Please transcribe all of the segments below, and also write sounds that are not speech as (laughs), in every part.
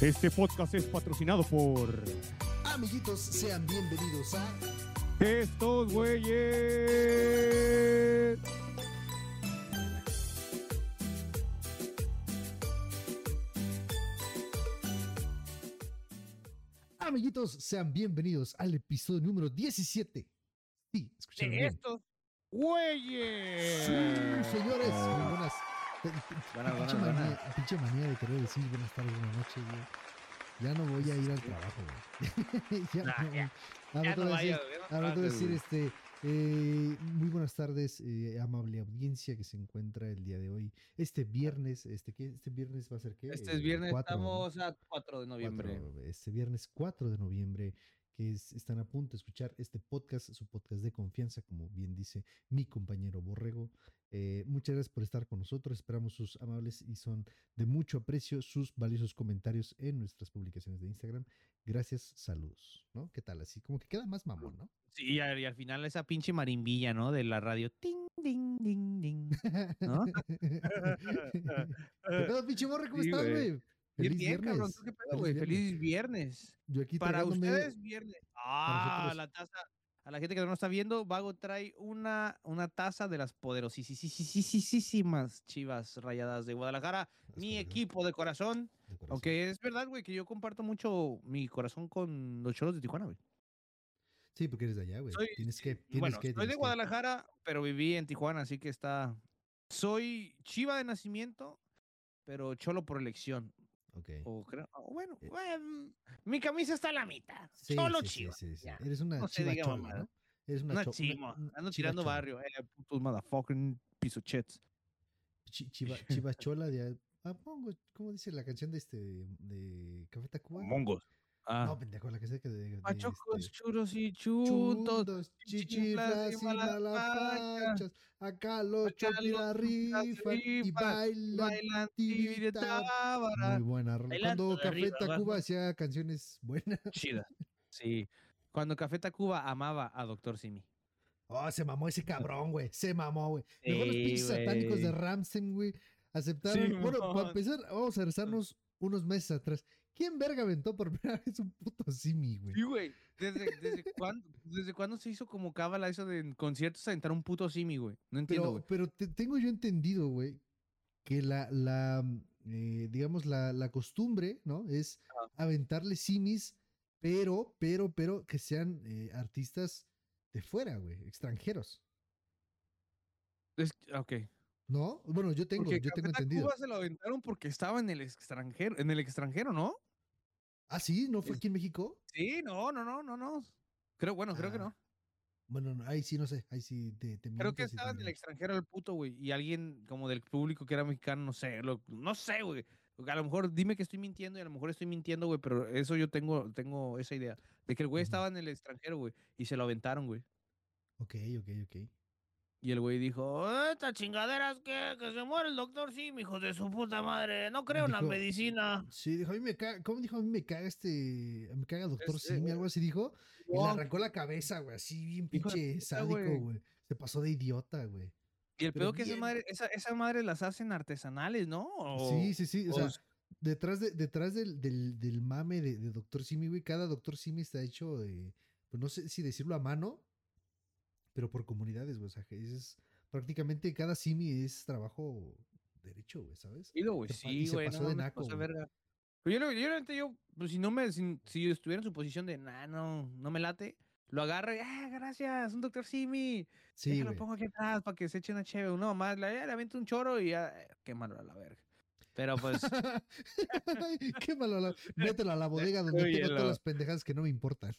Este podcast es patrocinado por Amiguitos, sean bienvenidos a estos güeyes. Amiguitos, sean bienvenidos al episodio número 17. Sí, escucharon De bien. estos güeyes. Sí, señores, muy buenas. (laughs) Buenas, pinche, buenas, manía, pinche manía de querer decir buenas tardes, buenas noches, güey. Ya no voy a ir al trabajo, güey. (laughs) ya, Nah, no, ya. Ya te no voy a decir- no trabajes, decir, este, eh, muy buenas tardes, eh, amable audiencia que se encuentra el día de hoy. Este viernes, este, ¿qué? este viernes va a ser qué? Este Eh, es viernes, cuatro, ¿no? estamos a 4 de noviembre. Cuatro, este viernes 4 de noviembre, que es- están a punto de escuchar este podcast, su podcast de confianza, como bien dice mi compañero Borrego. Eh, muchas gracias por estar con nosotros. Esperamos sus amables y son de mucho aprecio sus valiosos comentarios en nuestras publicaciones de Instagram. Gracias, saludos. ¿No? ¿Qué tal? Así como que queda más mamón, ¿no? Sí, y al, final esa pinche marimbilla, ¿no? De la radio. Ting, ding, ding, ding. ¿No? (laughs) (laughs) ¿Qué pinche Borre? ¿Cómo Sí, estás, güey. Bien, Feliz bien, cabrón. viernes. ¿Tú qué pedo, güey? Feliz viernes. Yo aquí Para ustedes, viernes. Ah, la taza. A la gente que no nos está viendo, Vago trae una, una taza de las poderosísimas chivas rayadas de Guadalajara. Mi equipo de corazón. de corazón. Aunque es verdad, güey, que yo comparto mucho mi corazón con los cholos de Tijuana, güey. Sí, porque eres de allá, güey. Soy- Tienes que. Tienes bueno, que, soy de que. Guadalajara, pero viví en Tijuana, así que está. Soy chiva de nacimiento, pero cholo por elección. Ok. O creo. o bueno, Eh. bueno, mi camisa está a la mitad. Sí, cholo sí, sí, chiva. sí. Eres una No chiva chola, mamada. ¿no? Eres una, Una cho- chima. una- Ando chiva tirando chola. barrio, eh, putos motherfucking pisochets. Chi- (laughs) Chiva, chiva chola de. Ah, pongo, ¿Cómo dice la canción de este. de Café Tacuba? Mongos. Ah. No, pendejo, la que sé que de. de Machocos, este, churos y chuntos. Chundos, chichiflas y malafachas. Acá los los rifan y bailan. Muy buena. Cuando Café Tacuba hacía canciones buenas. Chida. Sí. Cuando Café Tacuba amaba a Doctor Simi. Oh, se mamó ese cabrón, güey. Se mamó, güey. Mejor los pinches satánicos de. Ramsey, güey. Aceptaron. bueno, para empezar, vamos a regresarnos unos meses atrás. ¿Quién verga aventó por primera vez un puto simi, güey? Sí, güey. ¿Desde, desde, (laughs) cuándo, ¿Desde cuándo se hizo como cábala eso de en conciertos aventar un puto Simi, güey? No entiendo, Pero, güey. pero te- tengo yo entendido, güey, que la, la eh, digamos, la, la costumbre, ¿no? Es aventarle simis, pero, pero, pero que sean eh, artistas de fuera, güey, extranjeros. Es- ok. ¿No? Bueno, yo tengo, Porque yo tengo entendido. Tacuba se lo aventaron porque estaba en el extranjero, en el extranjero, ¿no? Ah, sí, ¿no fue aquí en México? Sí, no, no, no, no, no. Creo, bueno, creo que Ah, no. Bueno, no, ahí sí no sé, ahí sí te, te Creo que estaba en el extranjero el puto, güey. Y alguien como del público que era mexicano, no sé, lo- no sé, güey. A lo mejor dime que estoy mintiendo y a lo mejor estoy mintiendo, güey, pero eso yo tengo, tengo esa idea. De que el güey estaba en el extranjero, güey. Y se lo aventaron, güey. Ok, ok, ok. Y el güey dijo, "Ah, esta chingadera es que, que se muere el doctor sí, hijo de su puta madre. No creo en la medicina. Sí, dijo, a mí me caga, ¿cómo dijo? A mí me caga este, me caga Doctor Este, Simi, algo así dijo. Y le arrancó la cabeza, güey, así bien de pinche puta, sádico, güey. Se pasó de idiota, güey. Y el pero pedo que esa madre, esa, esa madre las hacen artesanales, ¿no? O- Sí, sí, sí. O o sea, detrás, de, detrás del, del, del mame de, de Doctor Simi, güey, cada Doctor Simi está hecho, eh, pues no sé si decirlo a mano, pero por comunidades, güey. O sea, que es prácticamente cada Simi es trabajo derecho, güey, ¿sabes? Chido, güey. Sí, güey. no de naco. Pero yo, lo- yo, yo, pues si no me, si, si estuviera en su posición de, nah, no, no me late, lo agarro y, ah, gracias, un doctor Simi. Sí, güey. pongo aquí atrás para que se eche una chévere. Una mamá, le, le aviento un choro y ya, eh, quémalo a la verga. Pero pues, (laughs) Qué malo. la- Mételo a la bodega donde tengo todas las pendejadas que no me importan.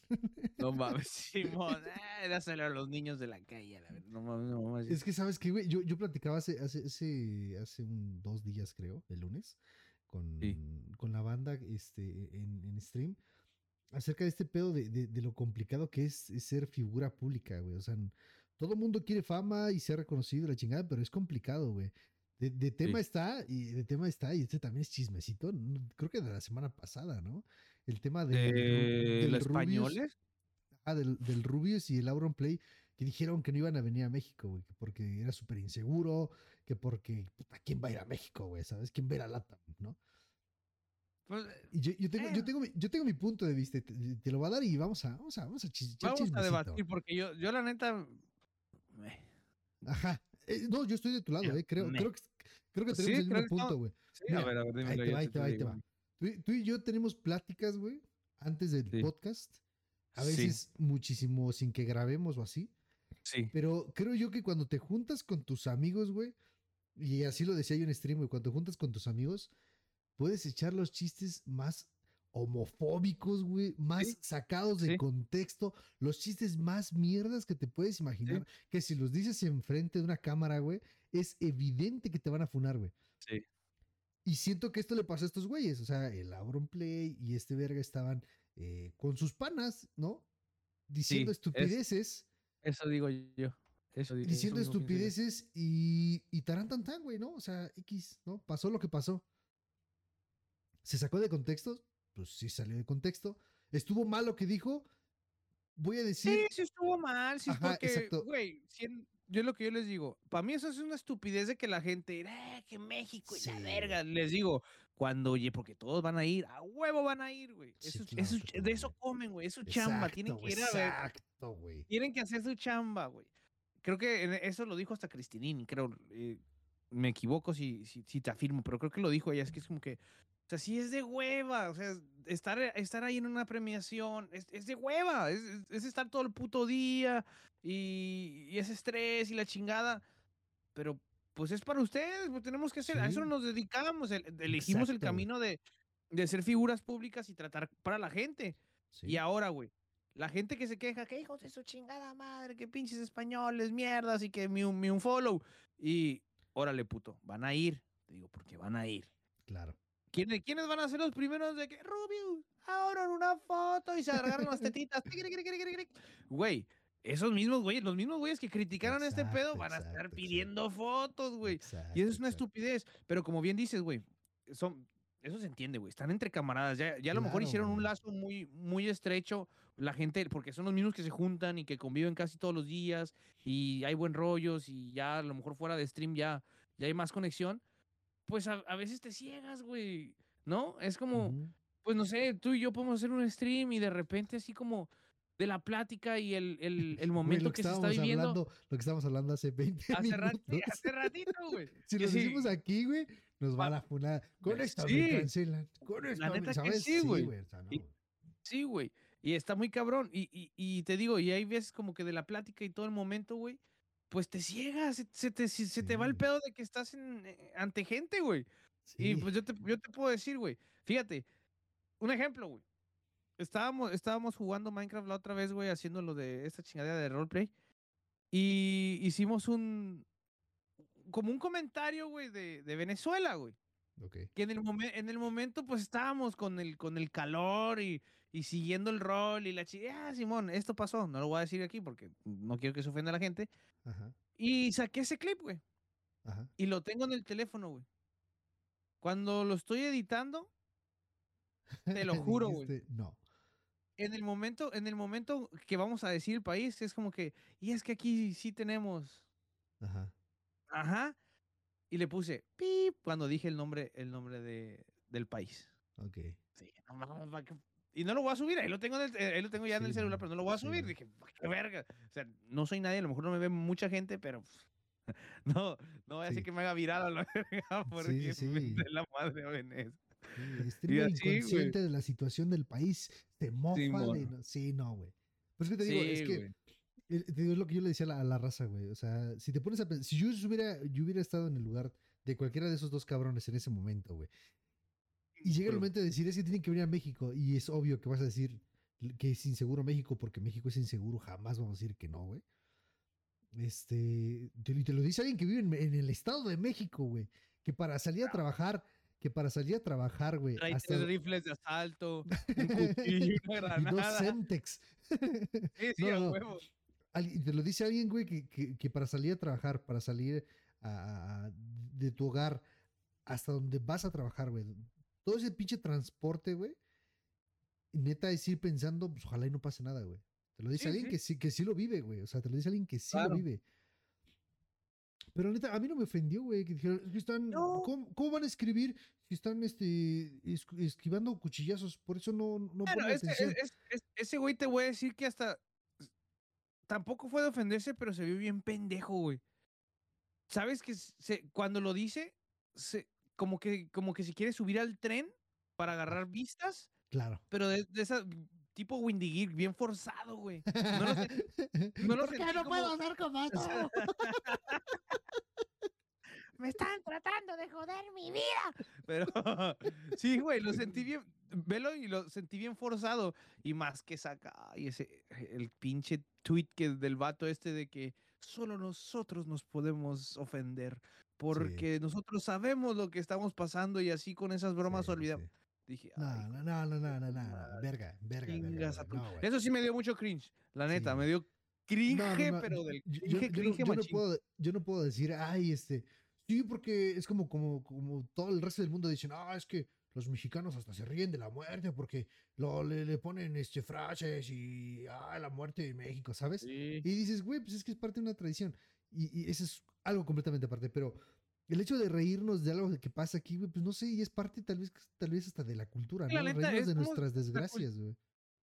no (laughs) mames, Simón, eh, dáselo a los niños de la calle, la verga. No mames, no mames. Es que, ¿sabes qué, güey? Yo, yo platicaba hace, hace, hace, hace un, dos días, creo, el lunes, con, con la banda este, en, en stream, acerca de este pedo de, de- de lo complicado que es, es ser figura pública, güey. O sea, todo el mundo quiere fama y ser reconocido, y la chingada, pero es complicado, güey. De, de tema Sí. está, y de tema está, y este también es chismecito, creo que de la semana pasada, ¿no? El tema de, ¿De los españoles? Ah, del, del Rubius y el Auron Play que dijeron que no iban a venir a México, güey, que porque era súper inseguro, que porque, puta, ¿quién va a ir a México, güey? ¿Sabes? ¿Quién va a ir a Latam, no? Pues, Y yo, yo tengo, yo, Bueno. tengo, mi- yo tengo mi punto de vista, te, te lo voy a dar y vamos a, vamos a, vamos a chis- vamos a debatir porque yo, yo la neta. me- Ajá. Eh, no, yo estoy de tu lado, eh. Creo, me- creo que, creo que Sí, tenemos el creo mismo punto, güey. Sí, Mira, a ver, a ver, dímelo. Ahí te yo va, ahí te te va, ahí te va. Tú, y- tú y yo tenemos pláticas, güey, antes del Sí. podcast. A Sí. veces muchísimo sin que grabemos o así. Sí, Pero creo yo que cuando te juntas con tus amigos, güey, y así lo decía yo en stream, güey, cuando te juntas con tus amigos, puedes echar los chistes más homofóbicos, güey, más Sí, sacados de sí. contexto, los chistes más mierdas que te puedes imaginar, que si los dices enfrente de una cámara, güey, es evidente que te van a funar, güey. sí. Y siento que esto le pasó a estos güeyes, o sea, el Auron Play y este verga estaban eh, con sus panas, ¿no? Diciendo es- estupideces Eso digo yo. Eso, di- eso diciendo estupideces y, y tan, güey, ¿no? O sea, X, ¿no? Pasó lo que pasó. ¿Se sacó de contexto? Pues sí salió de contexto. ¿Estuvo mal lo que dijo? Voy a decir... Sí, sí estuvo mal, sí, Ajá, porque, exacto. güey, si en- yo lo que yo les digo, para mí eso es una estupidez de que la gente, eh, que México y Sí, la verga, les digo, cuando, oye, porque todos van a ir, a huevo van a ir, güey. Sí, Eso, claro de eso comen, güey, es su chamba, tienen que ir a ver, Exacto, güey. tienen que hacer su chamba, güey. Creo que eso lo dijo hasta Cristinini, creo, eh, me equivoco si, si, si te afirmo, pero creo que lo dijo ella, es que es como que, o sea, sí es de hueva, o sea, estar, estar ahí en una premiación es, es de hueva, es, es- es estar todo el puto día y, y ese estrés y la chingada, pero pues es para ustedes, pues tenemos que hacer, a eso Sí. nos dedicamos, el- elegimos el camino de, de ser figuras públicas y tratar para la gente. Sí. Y ahora, güey, la gente que se queja, que hijos de su chingada madre, que pinches españoles, mierdas, y que mi, un- mi un follow. Y órale, puto, van a ir. Te digo, porque van a ir. Claro. ¿Quiénes, ¿Quiénes van a ser los primeros de que, Rubius, ahora una foto y se agarran las (laughs) tetitas? Güey, esos mismos güeyes, los mismos güeyes que criticaron este pedo Exacto, van a estar exacto, pidiendo fotos, güey. Exacto, Y eso es una exacto. estupidez. Pero como bien dices, güey, son, eso se entiende, güey. Están entre camaradas. Ya, ya a lo mejor Claro, hicieron un lazo muy, muy estrecho. La gente, porque son los mismos que se juntan y que conviven casi todos los días. Y hay buen rollos. Y ya a lo mejor fuera de stream ya, ya hay más conexión. Pues a, a veces te ciegas, güey. ¿No? Es como, pues no sé, tú y yo podemos hacer un stream y de repente así como de la plática y el, el, el (laughs) Güey, momento lo que, se está viviendo. hablando, lo que estábamos hablando hace 20 (laughs) Hace, rat- minutos. hace ratito, güey. (laughs) Si que lo sí, decimos aquí, güey, nos Pa- a funar. Con Pues esto sí. me cancelan. Con esto me- neta que sí, güey. o sea, no, Y- güey. Sí, güey. Y está muy cabrón. Y, y, y te digo, y hay veces como que de la plática y todo el momento, güey, pues te ciegas, se, se te, se, te va el pedo de que estás en, eh, ante gente, güey. Y pues yo te, yo te puedo decir, güey, fíjate, un ejemplo, güey. Estábamos, estábamos jugando Minecraft la otra vez, güey, haciendo lo de esta chingadera de roleplay. Y hicimos un, como un comentario, güey, de, de Venezuela, güey Ok. que en el, momen- en el momento pues estábamos con el, con el calor y, y siguiendo el rol y la chica, ah, Simón, esto pasó, no lo voy a decir aquí porque no quiero que se ofenda a la gente. Ajá. Y saqué ese clip, güey, Ajá. y lo tengo en el teléfono, güey. Cuando lo estoy editando, Te lo (laughs) juro, güey. No. en el momento, en el momento que vamos a decir el país, es como que, y es que aquí sí tenemos, Ajá. ajá, y le puse pip cuando dije el nombre, el nombre de, del país. Ok. Sí, no mames. Y no lo voy a subir, ahí lo tengo, en el- eh, ahí lo tengo ya en Sí, el celular, pero no lo voy a sí, subir. no. Dije, "Pa' qué verga. O sea, no soy nadie, a lo mejor no me ve mucha gente, pero (laughs) no, no voy a Sí. decir que me haga viral a la (laughs) verga porque sí, sí. dé la madre. Sí, (laughs) así, güey. inconsciente de la situación del país se mofa de no- Sí, no, güey. Pero es que te digo, es Sí, que te es lo que yo le decía a la, a la raza, güey. O sea, si te pones a pensar, si yo hubiera, yo hubiera estado en el lugar de cualquiera de esos dos cabrones en ese momento, güey. Y llega el momento de decir, es que tienen que venir a México. Y es obvio que vas a decir que es inseguro México porque México es inseguro. Jamás vamos a decir que no, güey. Este, te, y te lo dice alguien que vive en, en el Estado de México, güey. Que para salir a trabajar, que para salir a trabajar, güey. Trae hasta- tres rifles de asalto, (laughs) un cuchillo y una y dos granada. Semtex. (laughs) Sí, sí, No, a huevo. Te lo dice alguien, güey, que, que- que para salir a trabajar, para salir a- de tu hogar hasta donde vas a trabajar, güey. Todo ese pinche transporte, güey. Neta es ir pensando, pues ojalá y no pase nada, güey. Te lo dice Sí, alguien sí. Que, sí, que sí lo vive, güey. O sea, te lo dice alguien que sí Claro. lo vive. Pero neta, a mí no me ofendió, güey, que dijeron, "Es que están, No. ¿cómo, cómo van a escribir si están este, es- esquivando cuchillazos? Por eso no, no ese, atención. es- es- ese güey te voy a decir que hasta. Tampoco fue de ofenderse, pero se vio bien pendejo, güey. ¿Sabes que se, cuando lo dice, se, como, que, como que se quiere subir al tren para agarrar vistas, Claro. pero de, de esa tipo Windy Gear, bien forzado, güey. No lo sé- no lo (laughs) ¿Por qué no como- puedo ser como tú? Me están tratando de joder mi vida. Pero (laughs) sí, güey, lo sentí bien. Velo y lo sentí bien forzado. Y más que saca y ese el pinche tweet que del vato este de que solo nosotros nos podemos ofender. Porque nosotros sabemos lo que estamos pasando y así con esas bromas Sí, olvidamos. sí. Dije, No, "Ay, no, no, no, no, no, no, verga, verga, verga, verga, tu-". no. Eso sí me dio mucho cringe, la neta, Sí. me dio cringe, No, no, no, pero del cringe, yo, yo no- cringe yo no puedo, yo no puedo decir, ay, este, sí, porque es como, como, como todo el resto del mundo dicen, ah, es que los mexicanos hasta se ríen de la muerte porque lo, le, le ponen este, frases y, ah, la muerte de México, ¿sabes? Sí. Y dices, güey, pues es que es parte de una tradición. Y, y eso es algo completamente aparte, pero el hecho de reírnos de algo que pasa aquí, güey, pues no sé, y es parte tal vez, tal vez hasta de la cultura, Sí, la ¿no? neta, Reírnos de nuestras desgracias, güey.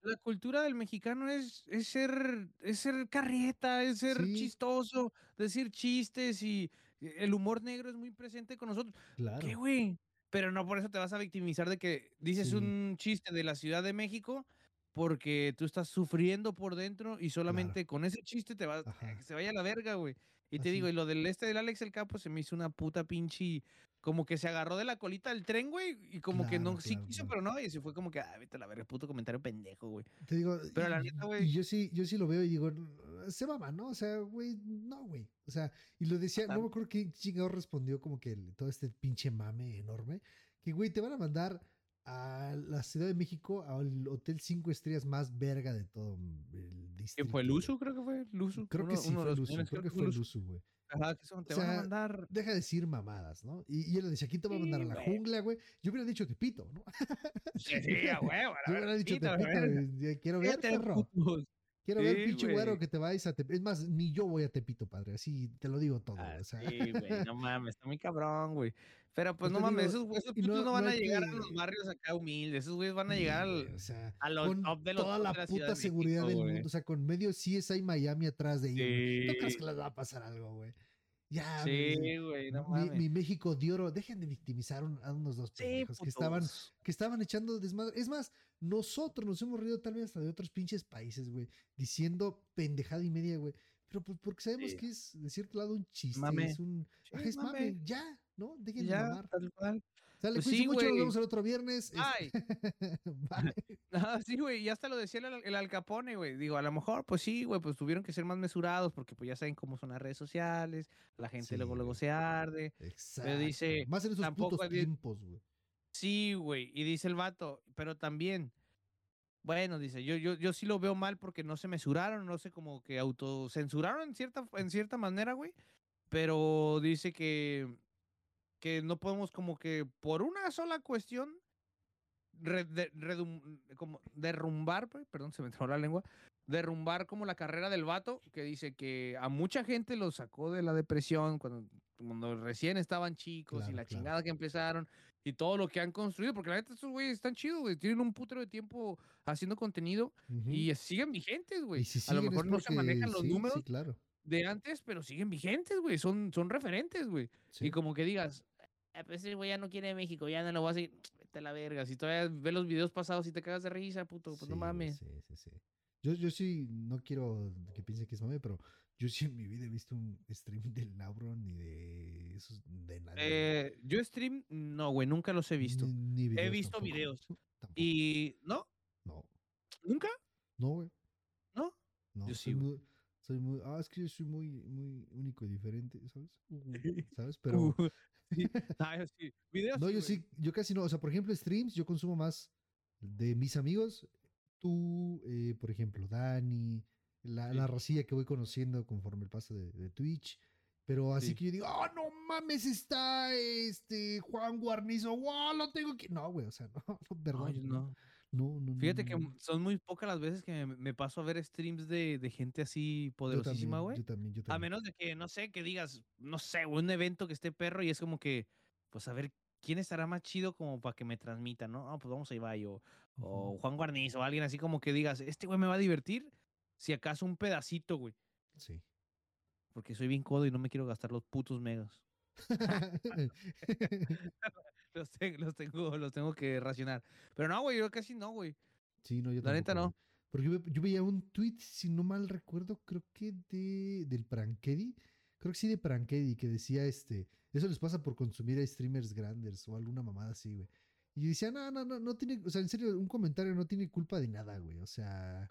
la cultura del mexicano es, es ser es ser carrieta, es ser Sí. chistoso, decir chistes y el humor negro es muy presente con nosotros. Claro. ¿Qué, güey? Pero no por eso te vas a victimizar de que dices Sí. un chiste de la Ciudad de México porque tú estás sufriendo por dentro y solamente con ese chiste te vas Ajá. se vaya a la verga, güey. Y te Así. digo, y lo del este del Alex el Capo se me hizo una puta pinche como que se agarró de la colita del tren, güey, y como que no Claro, sí quiso, claro. pero no, y se fue como que, ah, vete a la verga, puto comentario pendejo, güey. Te digo, Pero la y- neta, y güey. yo sí, yo sí lo veo y digo, "Mm, se mama, ¿no? O sea, güey, no, güey. O sea, y lo decía, no me acuerdo qué chingado respondió como que el- todo este pinche mame enorme, que güey, te van a mandar a la Ciudad de México al hotel cinco estrellas más verga de todo el distrito. ¿Quién fue? güey. ¿Luzu? Creo que fue Luzu. Creo que uno- sí uno fue Luzu, señores, creo que fue Luzu, güey. Ajá, que son, te O van a sea, mandar. Deja de decir mamadas, ¿no? Y, y él le decía, aquí te va a mandar a Sí, la güey. jungla, güey. Yo hubiera dicho Tepito, ¿no? Sí, sí, a (laughs) a Yo hubiera dicho a Tepito, güey, Quiero ver, perro. putos. Quiero ver, Sí, pinche güero, que te vayas a Tepito. Es más, ni yo voy a Tepito, padre. Así te lo digo todo. Ah, o sea. sí, güey, no (laughs) mames, está muy cabrón, güey. Pero pues no mames, digo, esos, putos no- no, van no a llegar que- a los barrios acá humildes, esos güeyes van a Sí, llegar al, o sea, a los con top de los toda top la de la puta seguridad México, del güey. mundo. O sea, con medio CSI Miami atrás de ellos. güey. ¿No crees Sí. que les va a pasar algo, güey? Ya, Sí, güey, no mi, mi México de oro, dejen de victimizar a unos dos Sí, pendejos que estaban, que estaban echando desmadre. Es más, nosotros nos hemos reído tal vez hasta de otros pinches países, güey, diciendo pendejada y media, güey. Pero pues porque sabemos Sí. que es, de cierto lado, un chiste, Mame. es un... Sí, ajá, es mame. mame. ya, ¿no? Dejen de mamar. tal cual. Sale, Pues sí, mucho, nos güey. vemos el otro viernes. este, Ay, (laughs) Bye. (laughs) Ah, sí, güey, y hasta lo decía el, el Al Capone, güey. Digo, a lo mejor, pues sí, güey, pues tuvieron que ser más mesurados porque pues ya saben cómo son las redes sociales, la gente Sí, luego luego se arde. Exacto. dice, Más en esos tampoco putos tiempos, güey. Sí, güey, y dice el vato, pero también, bueno, dice, yo, yo, yo sí lo veo mal porque no se mesuraron, no sé, como que autocensuraron en cierta, en cierta manera, güey, pero dice que, que no podemos como que por una sola cuestión re- de- redum- como derrumbar, güey, perdón, se me trabó la lengua, derrumbar como la carrera del vato, que dice que a mucha gente lo sacó de la depresión cuando, cuando recién estaban chicos y la claro. chingada que empezaron y todo lo que han construido, porque la neta estos güeyes están chidos, güey, tienen un putero de tiempo haciendo contenido y siguen vigentes, güey. Si a lo mejor no se manejan los sí, números Sí, claro. De antes, pero siguen vigentes, güey, son, son referentes, güey. Sí. Y como que digas, "Ah, pues ese güey ya no quiere México, ya no lo voy a seguir. (tsk) Vete a la verga. Si todavía ves los videos pasados y te cagas de risa, puto, pues Sí, no mames. Sí, sí, sí. Yo, yo sí, no quiero que piense que es mame, pero yo sí en mi vida he visto un stream (laughs) del Nauron ni de esos, de nadie. Eh, yo stream, no, güey, nunca los he visto. Ni, ni videos visto tampoco. videos. (laughs) Tampoco. Y, ¿no? No, ¿Nunca? no, güey. ¿No? No, Yo sí, muy, soy muy, ah, es que yo soy muy, muy único y diferente, ¿sabes? (laughs) ¿Sabes? (laughs) Pero, Uh, sí. (laughs) Ah, yo sí. Videos. no, yo güey. sí, yo casi no, o sea, por ejemplo, streams, yo consumo más de mis amigos, tú, eh, por ejemplo, Dani, la, la racilla que voy conociendo conforme el paso de, de Twitch, Pero así Sí. que yo digo, oh, no mames, está este Juan Guarnizo, wow, lo tengo que. No, güey, o sea, no, no, No, perdón. yo no, no. no, Fíjate no, que no. m- son muy pocas las veces que me, me paso a ver streams de, de gente así poderosísima, güey. Yo también, yo A menos de que, no sé, que digas, no sé, un evento que esté perro y es como que, pues a ver, ¿quién estará más chido como para que me transmita, no? Ah, pues vamos a Ibai o, o Ujú, Juan Guarniz o alguien así como que digas, este güey me va a divertir, si acaso un pedacito, güey. Sí. Porque soy bien codo y no me quiero gastar los putos megas. (laughs) (laughs) (laughs) Los, te- los tengo, los tengo que racionar. Pero no, güey, yo casi no, güey. sí, no, yo La neta no. güey. Porque yo, yo veía un tweet, si no mal recuerdo, creo que de del Prankedy. Creo que sí de Prankedy, que decía este. Eso les pasa por consumir a streamers grandes o alguna mamada así, güey. Y decía, no, no, no, no tiene, o sea, en serio, un comentario no tiene culpa de nada, güey. O sea,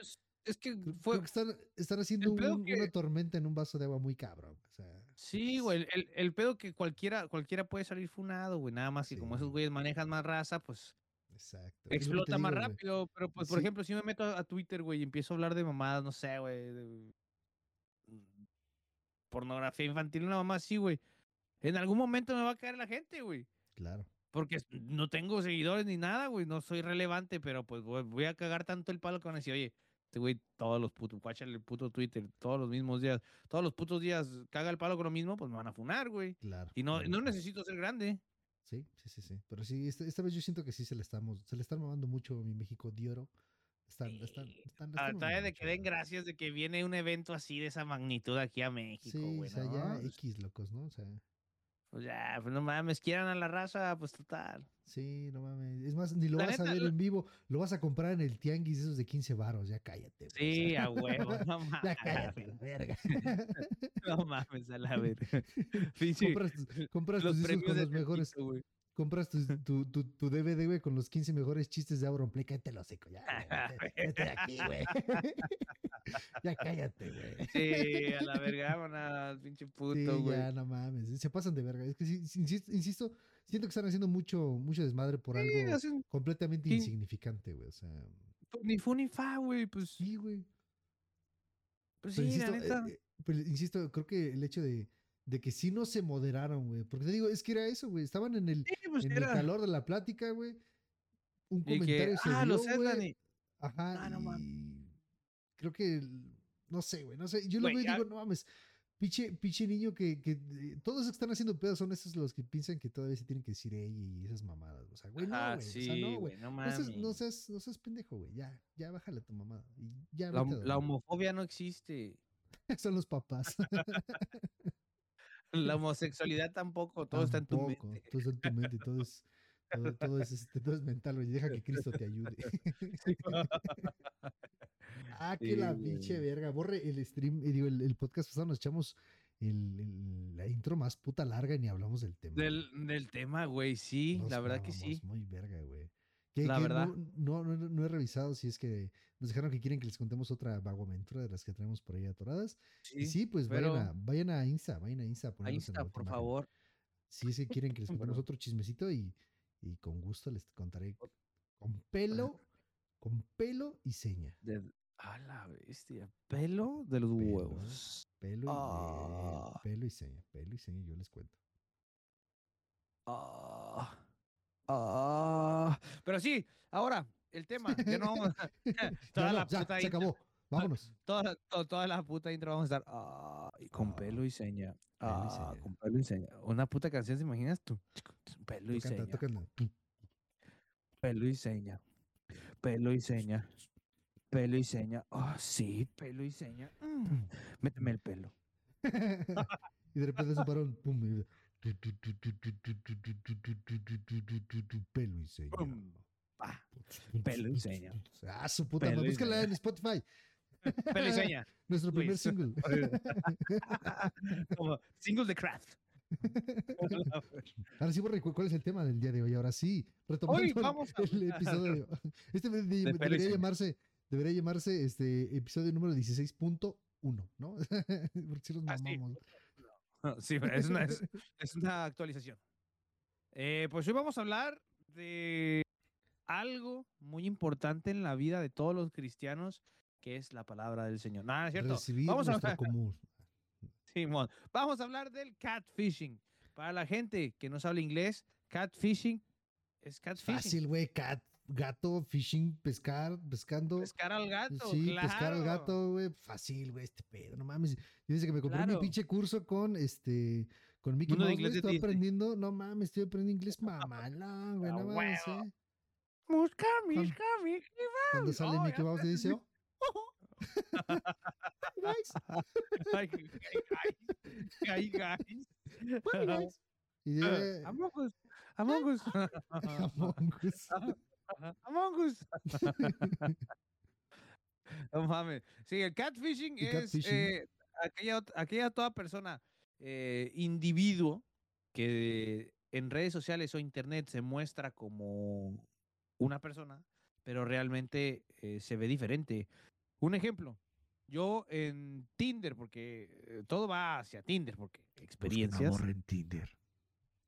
Es que fue, que están, están haciendo un- que- una tormenta en un vaso de agua muy cabrón. O sea, Sí, güey, el, el, pedo que cualquiera, cualquiera puede salir funado, güey. Nada más que como esos güeyes manejan más raza, pues exacto. Explota más digo, rápido. Pero, pues, por Sí. ejemplo, si me meto a, Twitter, güey, y empiezo a hablar de mamadas, no sé, güey, de mm, pornografía infantil, una mamá así, güey. En algún momento me va a caer la gente, güey. Claro. Porque no tengo seguidores ni nada, güey. No soy relevante, pero pues voy a cagar tanto el palo que van a decir, oye, este güey, todos los putos, guáchale el puto Twitter, todos los mismos días, todos los putos días caga el palo con lo mismo, pues me van a funar, güey. Claro. Y no, claro, no necesito ser grande. Sí, sí, sí, sí. Pero sí, esta, esta vez yo siento que sí se le estamos, se le están mamando mucho a mi México de oro. Están, están, Sí. están, Ah, están todavía mamando de que den gracias de que viene un evento así de esa magnitud aquí a México, Sí, güey. o sea, ya X locos, ¿no? O sea, pues ya, pues no mames, quieran a la raza, pues total. sí, no mames. Es más, ni lo La vas a ver lo- en vivo, lo vas a comprar en el tianguis esos de 15 varos, ya cállate. o Sí, a huevo, (laughs) no mames. ya cállate, a la verga. (laughs) No mames, a la (laughs) verga. Pinche, compras tus, compras los tus premios con los mejores, compras tus- tu, tu, tu DVD, güey, con los 15 mejores chistes de Auron Play, cállate los seco, ya, vete de aquí, güey. (laughs) ya cállate, güey. Sí, a la verga, (laughs) vámonos, pinche puto, güey. ya, no mames. Se pasan de verga. Es que sí, insisto, insisto, siento que están haciendo mucho, mucho desmadre por Sí, algo hacen completamente ¿Qué? insignificante, güey. O sea, ni fu ni fa, güey, pues, sí, güey. pues Pero sí, insisto, eh, neta. eh, pero insisto, creo que el hecho de, de que sí no se moderaron, güey. Porque te digo, es que era eso, güey. Estaban en el, Sí, pues en el calor de la plática, güey. Un Y que, comentario se ah, dio, los güey. Ajá, Ah, no mames. y creo que, no sé, güey, no sé, yo lo veo y digo, no mames, pinche, pinche niño que, que eh, todos los que están haciendo pedos son esos los que piensan que todavía se tienen que decir ella y esas mamadas, o sea, güey, no, güey, sí, o sea, no, güey. no No seas, no, seas, no seas pendejo, güey. Ya, ya bájale a tu mamada. Y ya La, homofobia no existe. (laughs) Son los papás. La (laughs) homosexualidad tampoco, todo está en tu mente. Todo está en tu mente. Todo es, todo, todo es, este, todo es mental, güey. Deja que Cristo te ayude. (laughs) ah, que Sí, la pinche verga. Borre el stream, y digo, el, el podcast pasado nos echamos el, el- la intro más puta larga y ni hablamos del tema. Del, del tema, güey, sí, Nos la verdad que sí. Muy verga, güey. Que, La que verdad. No, no, no, no he revisado si es que nos dejaron que quieren que les contemos otra vagoaventura de las que traemos por ahí atoradas. y sí, pues pero vayan, a, vayan a Insta, vayan a Insta. a ponernos en por favor. Si es que quieren que les (laughs) contemos otro chismecito y, y con gusto les contaré con pelo, (laughs) con pelo y seña. De, a la bestia, pelo de los Pelo, huevos. Pelo y, eh, Ah. pelo y seña, pelo y seña, yo les cuento. Ah, ah. Pero sí, ahora, el tema, ya no vamos a- (laughs) (laughs) toda la ya, puta se intro- acabó. Vámonos. (laughs) toda, to- toda la puta intro vamos a estar ah, y con pelo y seña. pelo y seña. con pelo y seña. Una puta canción, ¿te imaginas tú? Pelo y Tócala, seña. Pelo y seña. Pelo y seña. Pelo y seña. Ah, sí, pelo y seña. Mm, Méteme el pelo. y de repente es un parón. Pum, y- Pelo y seña. Pa, Pelo y seña. Ah, su puta madre. Búscala en Spotify. Pelo y seña. Nuestro primer Luis. single. Como single de craft. Ahora sí, Borre, ¿cu- ¿cuál es el tema del día de hoy? Ahora sí, retomando Hoy vamos a el episodio. Este de- debería llamarse, debería llamarse este episodio número 16.1, ¿no? (laughs) Porque si nos Ah, sí. mamamos. (laughs) Sí, pero es una, es, es una actualización. Eh, pues hoy vamos a hablar de algo muy importante en la vida de todos los cristianos, que es la palabra del Señor. Nada, es cierto. Recibir Vamos a hablar. común. (laughs) Simón. Vamos a hablar del catfishing. Para la gente que no sabe inglés, catfishing es catfishing. Fácil, güey. Cat, gato, fishing, pescar, pescando. Pescar al gato, sí, pescar al claro. gato, güey. Fácil, güey, este pedo, no mames. Yo desde que me compré mi Claro. pinche curso con este. Con Mickey Mouse, estoy aprendiendo, no mames, estoy aprendiendo inglés (laughs) mamalón, güey, no mames. ¿eh? Busca, Cuando- misca, Mickey Cuando Mouse. sale Oh, Mickey Mouse y dice, oh, (laughs) guys, Ay, ay, guys. bye, guys. Y dice, Among Us. Among Us. (laughs) Among Us. Among Us. (laughs) No mames. Sí, el catfishing El es catfishing. eh, aquella, aquella toda persona, eh, individuo, que en redes sociales o internet se muestra como una persona, pero realmente eh, se ve diferente. Un ejemplo, yo en Tinder, porque todo va hacia Tinder, porque experiencias. en Tinder.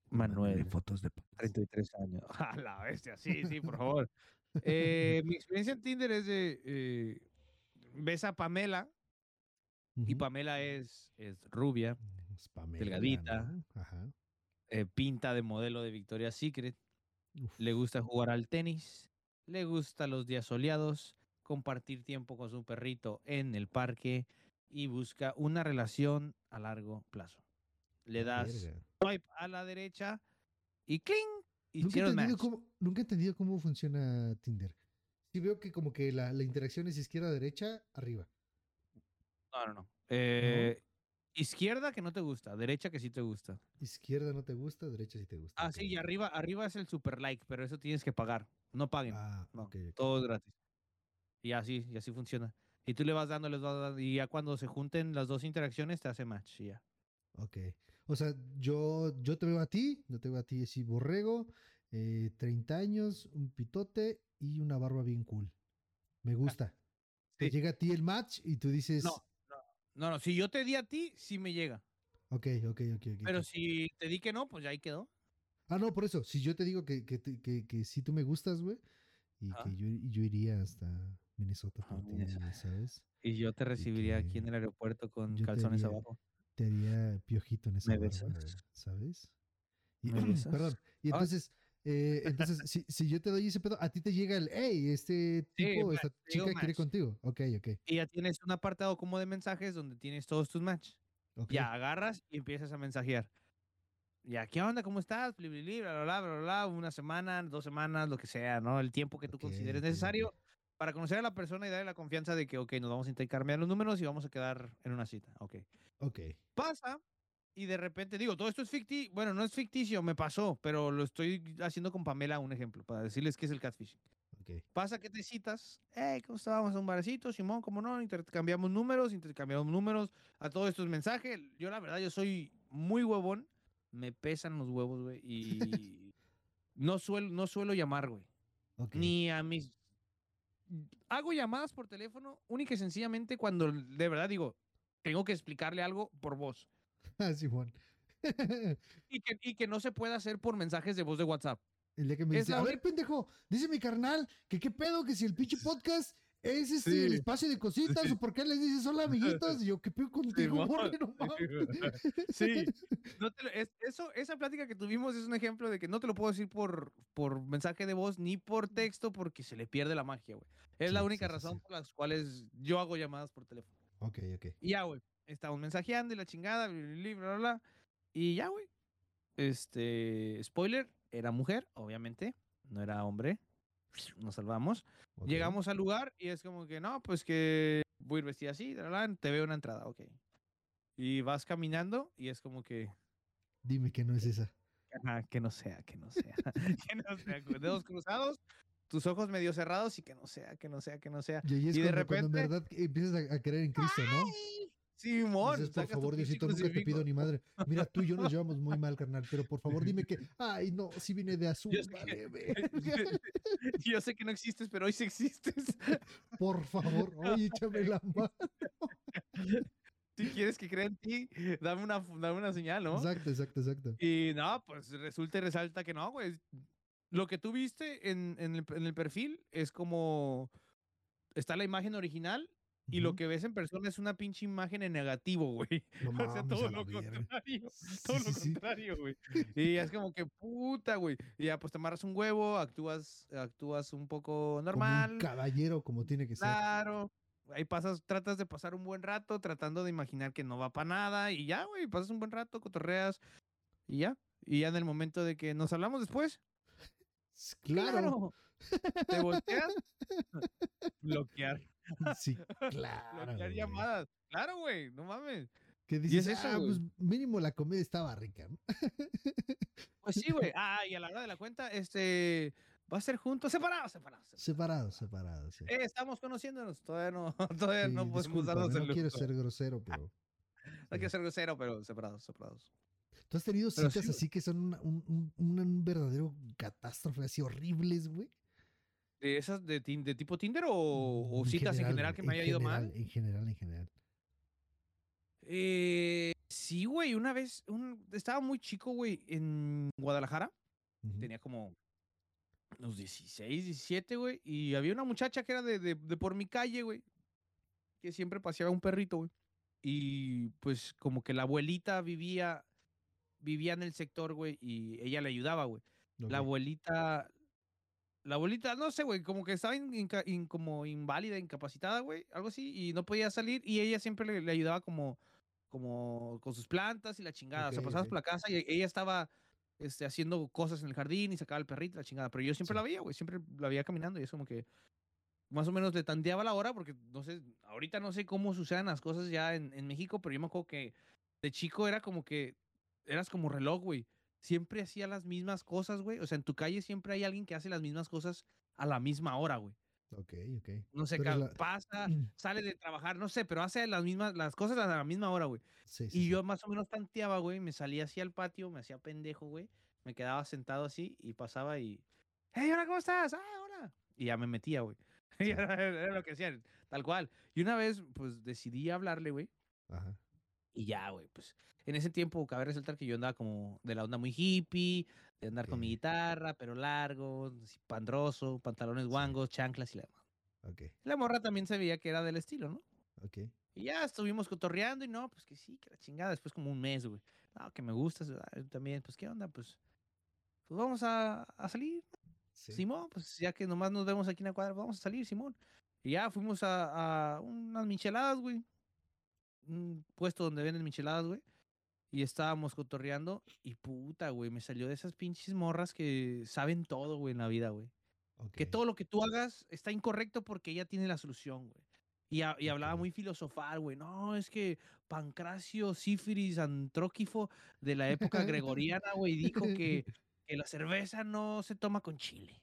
Manuel. fotos de 33 años. (laughs) A la bestia, sí, sí, por favor. Eh, mi experiencia en Tinder es de. eh, ves a Pamela y Pamela es, es rubia, delgadita. ¿no? Ajá. eh, pinta de modelo de Victoria's Secret, Uf. le gusta jugar al tenis, le gusta los días soleados, compartir tiempo con su perrito en el parque y busca una relación a largo plazo. Le das swipe a la derecha y ¡cling! Nunca he, entendido match. cómo, nunca he entendido cómo funciona Tinder. Sí veo que como que la, la interacción es izquierda-derecha, arriba. No, no, no. Eh, Izquierda que no te gusta, derecha que sí te gusta. Izquierda no te gusta, derecha sí te gusta. Ah, sí, y arriba, arriba es el super like, pero eso tienes que pagar. No paguen, Ah, no, ok, ok. todo es gratis. Y así, y así funciona. Y tú le vas dando, les vas dando, y ya cuando se junten las dos interacciones te hace match, y ya. Ok. O sea, yo, yo te veo a ti, yo te veo a ti así, borrego, eh, 30 años, un pitote y una barba bien cool. Me gusta. Te Sí. llega a ti el match y tú dices, No, No, no, si yo te di a ti, sí me llega. ok, ok, ok. ok, Pero si te di que no, pues ya ahí quedó. Ah, no, por eso, si yo te digo que, que, que, que sí tú me gustas, güey, y que yo, yo iría hasta Minnesota Ah, por ti, ¿sabes? Y yo te recibiría aquí en el aeropuerto con calzones abajo. Te haría piojito en esa ¿Me barba, besas? ¿sabes? Y, ¿Me besas? perdón, y Ah. entonces, eh, entonces si, si yo te doy ese pedo, a ti te llega el, hey, este tipo, match, esta llegó chica quiere match. contigo. Ok, ok. Y ya tienes un apartado como de mensajes donde tienes todos tus match. ok. Ya agarras y empiezas a mensajear. Ya, ¿qué onda? ¿Cómo estás? Bli, bla, bla, bla, bla, bla, una semana, dos semanas, lo que sea, ¿no? El tiempo que tú Ok, consideres necesario ok. Para conocer a la persona y darle la confianza de que, ok, nos vamos a intercambiar los números y vamos a quedar en una cita. Ok. Ok. Pasa y de repente, digo, todo esto es ficticio, bueno, no es ficticio, me pasó, pero lo estoy haciendo con Pamela un ejemplo, para decirles qué es el catfishing. Ok. Pasa que te citas, hey, ¿cómo estábamos a un barecito? Simón, ¿cómo no? Intercambiamos números, intercambiamos números a todos estos mensajes. Yo, la verdad, yo soy muy huevón. Me pesan los huevos, güey. Y (laughs) no suelo, no suelo llamar, güey. ok. Ni a mis... Hago llamadas por teléfono única y sencillamente cuando de verdad digo, tengo que explicarle algo por voz. (laughs) Ah, Simón. (laughs) Y que, y que no se pueda hacer por mensajes de voz de WhatsApp. El día que me Es dice, a ver, pendejo, dice mi carnal, que qué pedo, que si el pinche podcast es este, el Sí. espacio de cositas, Sí. o por qué les dices hola amiguitos, y yo, ¿qué pedo (laughs) contigo, Simón. morre, no mames?" (laughs) Sí. No te lo- es- eso, esa plática que tuvimos es un ejemplo de que no te lo puedo decir por, por mensaje de voz ni por texto porque se le pierde la magia, güey. Es la Sí, única sí, sí, razón sí. por las cuales yo hago llamadas por teléfono. Ok, ok. Y ya, güey. Estamos mensajeando y la chingada, bla, bla, bla. Y ya, güey. Este, spoiler, era mujer, obviamente, no era hombre. Nos salvamos. Llegamos al lugar y es como que, no, pues que voy a ir vestida así, te veo una entrada, ok. Y vas caminando y es como que, Dime que no es esa. que no sea, que no sea, (laughs) que no sea, dedos cruzados, tus ojos medio cerrados y que no sea, que no sea, que no sea. Y es Y de en repente- verdad empiezas a, a creer en Cristo, ¿no? Simón, Dices, por favor, Diosito, nunca te pido ni madre. Mira, tú y yo nos llevamos muy mal, carnal, pero por favor (laughs) dime que, ay, no, si vine de azul, Yo vale. (laughs) Yo sé que no existes, pero hoy sí existes. (laughs) por favor, oye, échame la mano. Si quieres que crea en ti, dame una, dame una señal, ¿no? Exacto, exacto, exacto. Y no, pues resulta y resalta que no, güey. Lo que tú viste en, en el, en el perfil es como. Está la imagen original y lo que ves en persona es una pinche imagen en negativo, güey. (laughs) No O sea, todo lo contrario. Sí, Todo sí, lo sí. contrario, güey. Y es como que puta, güey. Y ya pues te amarras un huevo, actúas, actúas un poco Como normal. un caballero, como tiene que ser. Claro. Ahí pasas, tratas de pasar un buen rato, tratando de imaginar que no va para nada. Y ya, güey, pasas un buen rato, cotorreas. Y ya. Y ya en el momento de que nos hablamos después. S- Claro. Te volteas. (laughs) bloquear. (laughs) Sí, claro. bloquear güey. llamadas. Claro, güey. No mames. Que es dices, eso, ah, pues mínimo la comedia estaba rica. (laughs) Pues sí, güey. Ah, y a la hora de la cuenta, este. Va a ser juntos, separados, separados. separados. Separados, separados. sí. Eh, estamos conociéndonos. Todavía no, (laughs) todavía Sí, no podemos darnos el no quiero ser grosero, pero. No quiero ser grosero, pero separados, separados. ¿Tú has tenido Pero citas así que son una- un, un- un- un verdadero catástrofe, así horribles, güey? ¿De esas de, de tipo Tinder o, o En citas en general que me haya ido general, mal? En general, en general. Eh, sí, güey. Una vez un, estaba muy chico, güey, en Guadalajara. Tenía como unos 16, 17, güey. Y había una muchacha que era de, de- de por mi calle, güey. Que siempre paseaba un perrito, güey. Y pues como que la abuelita vivía, vivía en el sector, güey. Y ella le ayudaba, güey. La abuelita, la abuelita, no sé, güey, como que estaba in- inca- in- como inválida, incapacitada, güey, algo así, y no podía salir, y ella siempre le, le ayudaba como, como con sus plantas y la chingada. o sea, pasabas por la casa y ella estaba este, haciendo cosas en el jardín y sacaba el perrito, la chingada. Pero yo siempre Sí. la veía, güey, siempre la veía caminando y es como que más o menos le tanteaba la hora, porque no sé, ahorita no sé cómo sucedan las cosas ya en, en México, pero yo me acuerdo que de chico era como que eras como reloj, güey siempre hacía las mismas cosas, güey. O sea, en tu calle siempre hay alguien que hace las mismas cosas a la misma hora, güey. Ok, ok. No sé, la- pasa, (clears throat) sale de trabajar, no sé, pero hace las mismas, las cosas a la misma hora, güey. Sí, sí, Y yo más o menos tanteaba, güey, me salía así al patio, me hacía pendejo, güey. Me quedaba sentado así y pasaba y, hey, hola, ¿cómo estás? Ah, hola. Y ya me metía, güey. (laughs) Era lo que hacían, tal cual. Y una vez, pues, decidí hablarle, güey. Ajá. Y ya, güey, pues en ese tiempo cabe resaltar que yo andaba como de la onda muy hippie, de andar con mi guitarra, pero largo, pandroso, pantalones Sí. guangos, chanclas y la demás. Ok, La morra también se veía que era del estilo, ¿no? ok. Y ya estuvimos cotorreando y no, pues que sí, que la chingada, después como un mes, güey. No, que me gustas, también, pues qué onda, pues, pues vamos a, a salir, Sí. Simón, pues ya que nomás nos vemos aquí en la cuadra, vamos a salir, Simón. Y ya fuimos a, a unas micheladas, güey. Un puesto donde venden micheladas, güey. Y estábamos cotorreando y puta, güey, me salió de esas pinches morras que saben todo, güey, en la vida, güey. Que ok. todo lo que tú hagas está incorrecto porque ella tiene la solución, güey. Y, ha- y hablaba muy filosofal, güey. No, es que Pancracio, sífilis, antróquifo de la época (laughs) gregoriana, güey, dijo que, que la cerveza no se toma con chile,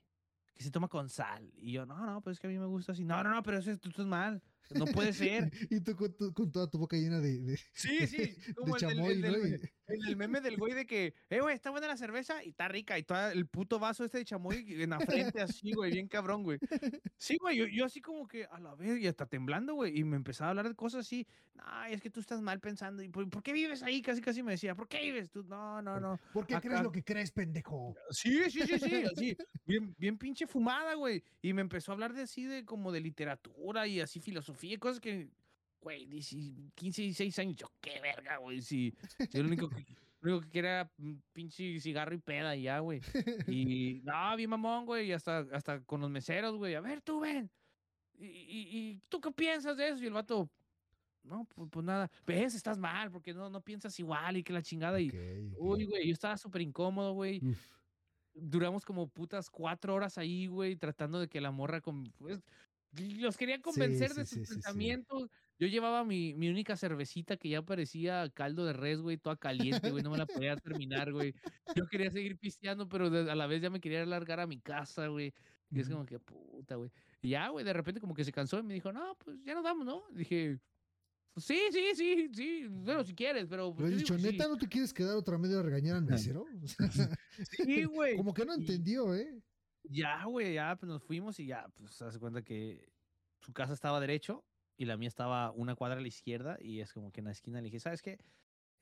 que se toma con sal. Y yo, no, no, pues es que a mí me gusta así. No, no, no, pero eso es- tú estás mal. No puede (laughs) ser. y tú con, tu- con toda tu boca llena de, de, Sí, sí. (laughs) de el, chamoy, el ¿no? Y- el meme del güey de que, eh, güey, está buena la cerveza y está rica. Y todo el puto vaso este de chamoy en la frente así, güey, bien cabrón, güey. Sí, güey, yo, yo así como que, a la vez, y hasta temblando, güey. Y me empezaba a hablar de cosas así. No, es que tú estás mal pensando. ¿Y por, por qué vives ahí? Casi, casi me decía, ¿por qué vives tú? No, no, no. ¿Por qué Acá- crees lo que crees, pendejo? Sí, sí, sí, sí, así, bien, bien pinche fumada, güey. Y me empezó a hablar de así, de como de literatura y así filosofía y cosas que, güey, 10 15, 16 años, yo qué verga, güey, si, si lo único que, (laughs) lo único que quería era un pinche cigarro y peda y ya, güey. Y, (laughs) no, bien mamón, güey, y hasta, hasta con los meseros, güey, a ver, tú ven. Y, y, y tú qué piensas de eso? Y el vato, no, pues, pues nada, ves, estás mal, porque no, no piensas igual y que la chingada. Y, Ok, ok. uy, güey, yo estaba súper incómodo, güey Uf, duramos como putas cuatro horas ahí, güey, tratando de que la morra, con, pues, los quería convencer sí, de sí, sus sí, sí. pensamientos. Yo llevaba mi, mi única cervecita que ya parecía caldo de res, güey, toda caliente, güey, no me la podía terminar, güey. Yo quería seguir pisteando, pero a la vez ya me quería largar a mi casa, güey. Y es como que, puta, güey. Y ya, güey, de repente como que se cansó y me dijo, no, pues ya nos vamos, ¿no? Dije, "Pues sí, sí, sí, sí, bueno, si quieres, pero... Lo Pues, he yo dicho, digo que sí". ¿neta no te quieres quedar otra media a regañar al mesero? (laughs) Sí, güey. como que no entendió, ¿eh? Ya, güey, ya, pues nos fuimos y ya, pues se hace cuenta que su casa estaba derecho y la mía estaba una cuadra a la izquierda y es como que en la esquina le dije, ¿sabes qué?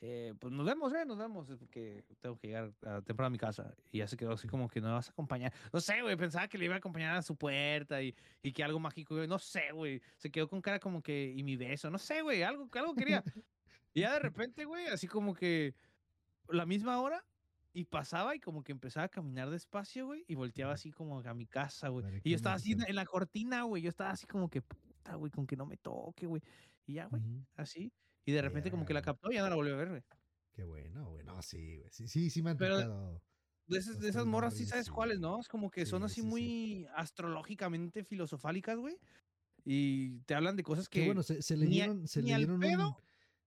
eh, pues nos vemos, eh, nos vemos, es porque tengo que llegar a- temprano a mi casa. Y ya se quedó así como que no me vas a acompañar. No sé, güey, pensaba que le iba a acompañar a su puerta y, y que algo mágico, güey, no sé, güey. Se quedó con cara como que, y mi beso, no sé, güey, algo, algo quería. Y ya de repente, güey, así como que la misma hora y pasaba y como que empezaba a caminar despacio, güey, y volteaba así como a mi casa, güey. Y yo estaba así en la cortina, güey, yo estaba así como que, güey, con que no me toque, güey. Y ya, güey, así. Y de repente como que la captó y ya no la volvió a ver, güey. Qué bueno, güey. No, sí, güey. Sí, sí, sí me han Pero tocado. De esas, de esas morras, sí sabes sí. cuáles, ¿no? Es como que son Sí, así sí, sí. muy astrológicamente filosofálicas, güey. Y te hablan de cosas Que que bueno, se, se ni leyeron, se ni al leyeron pedo. un,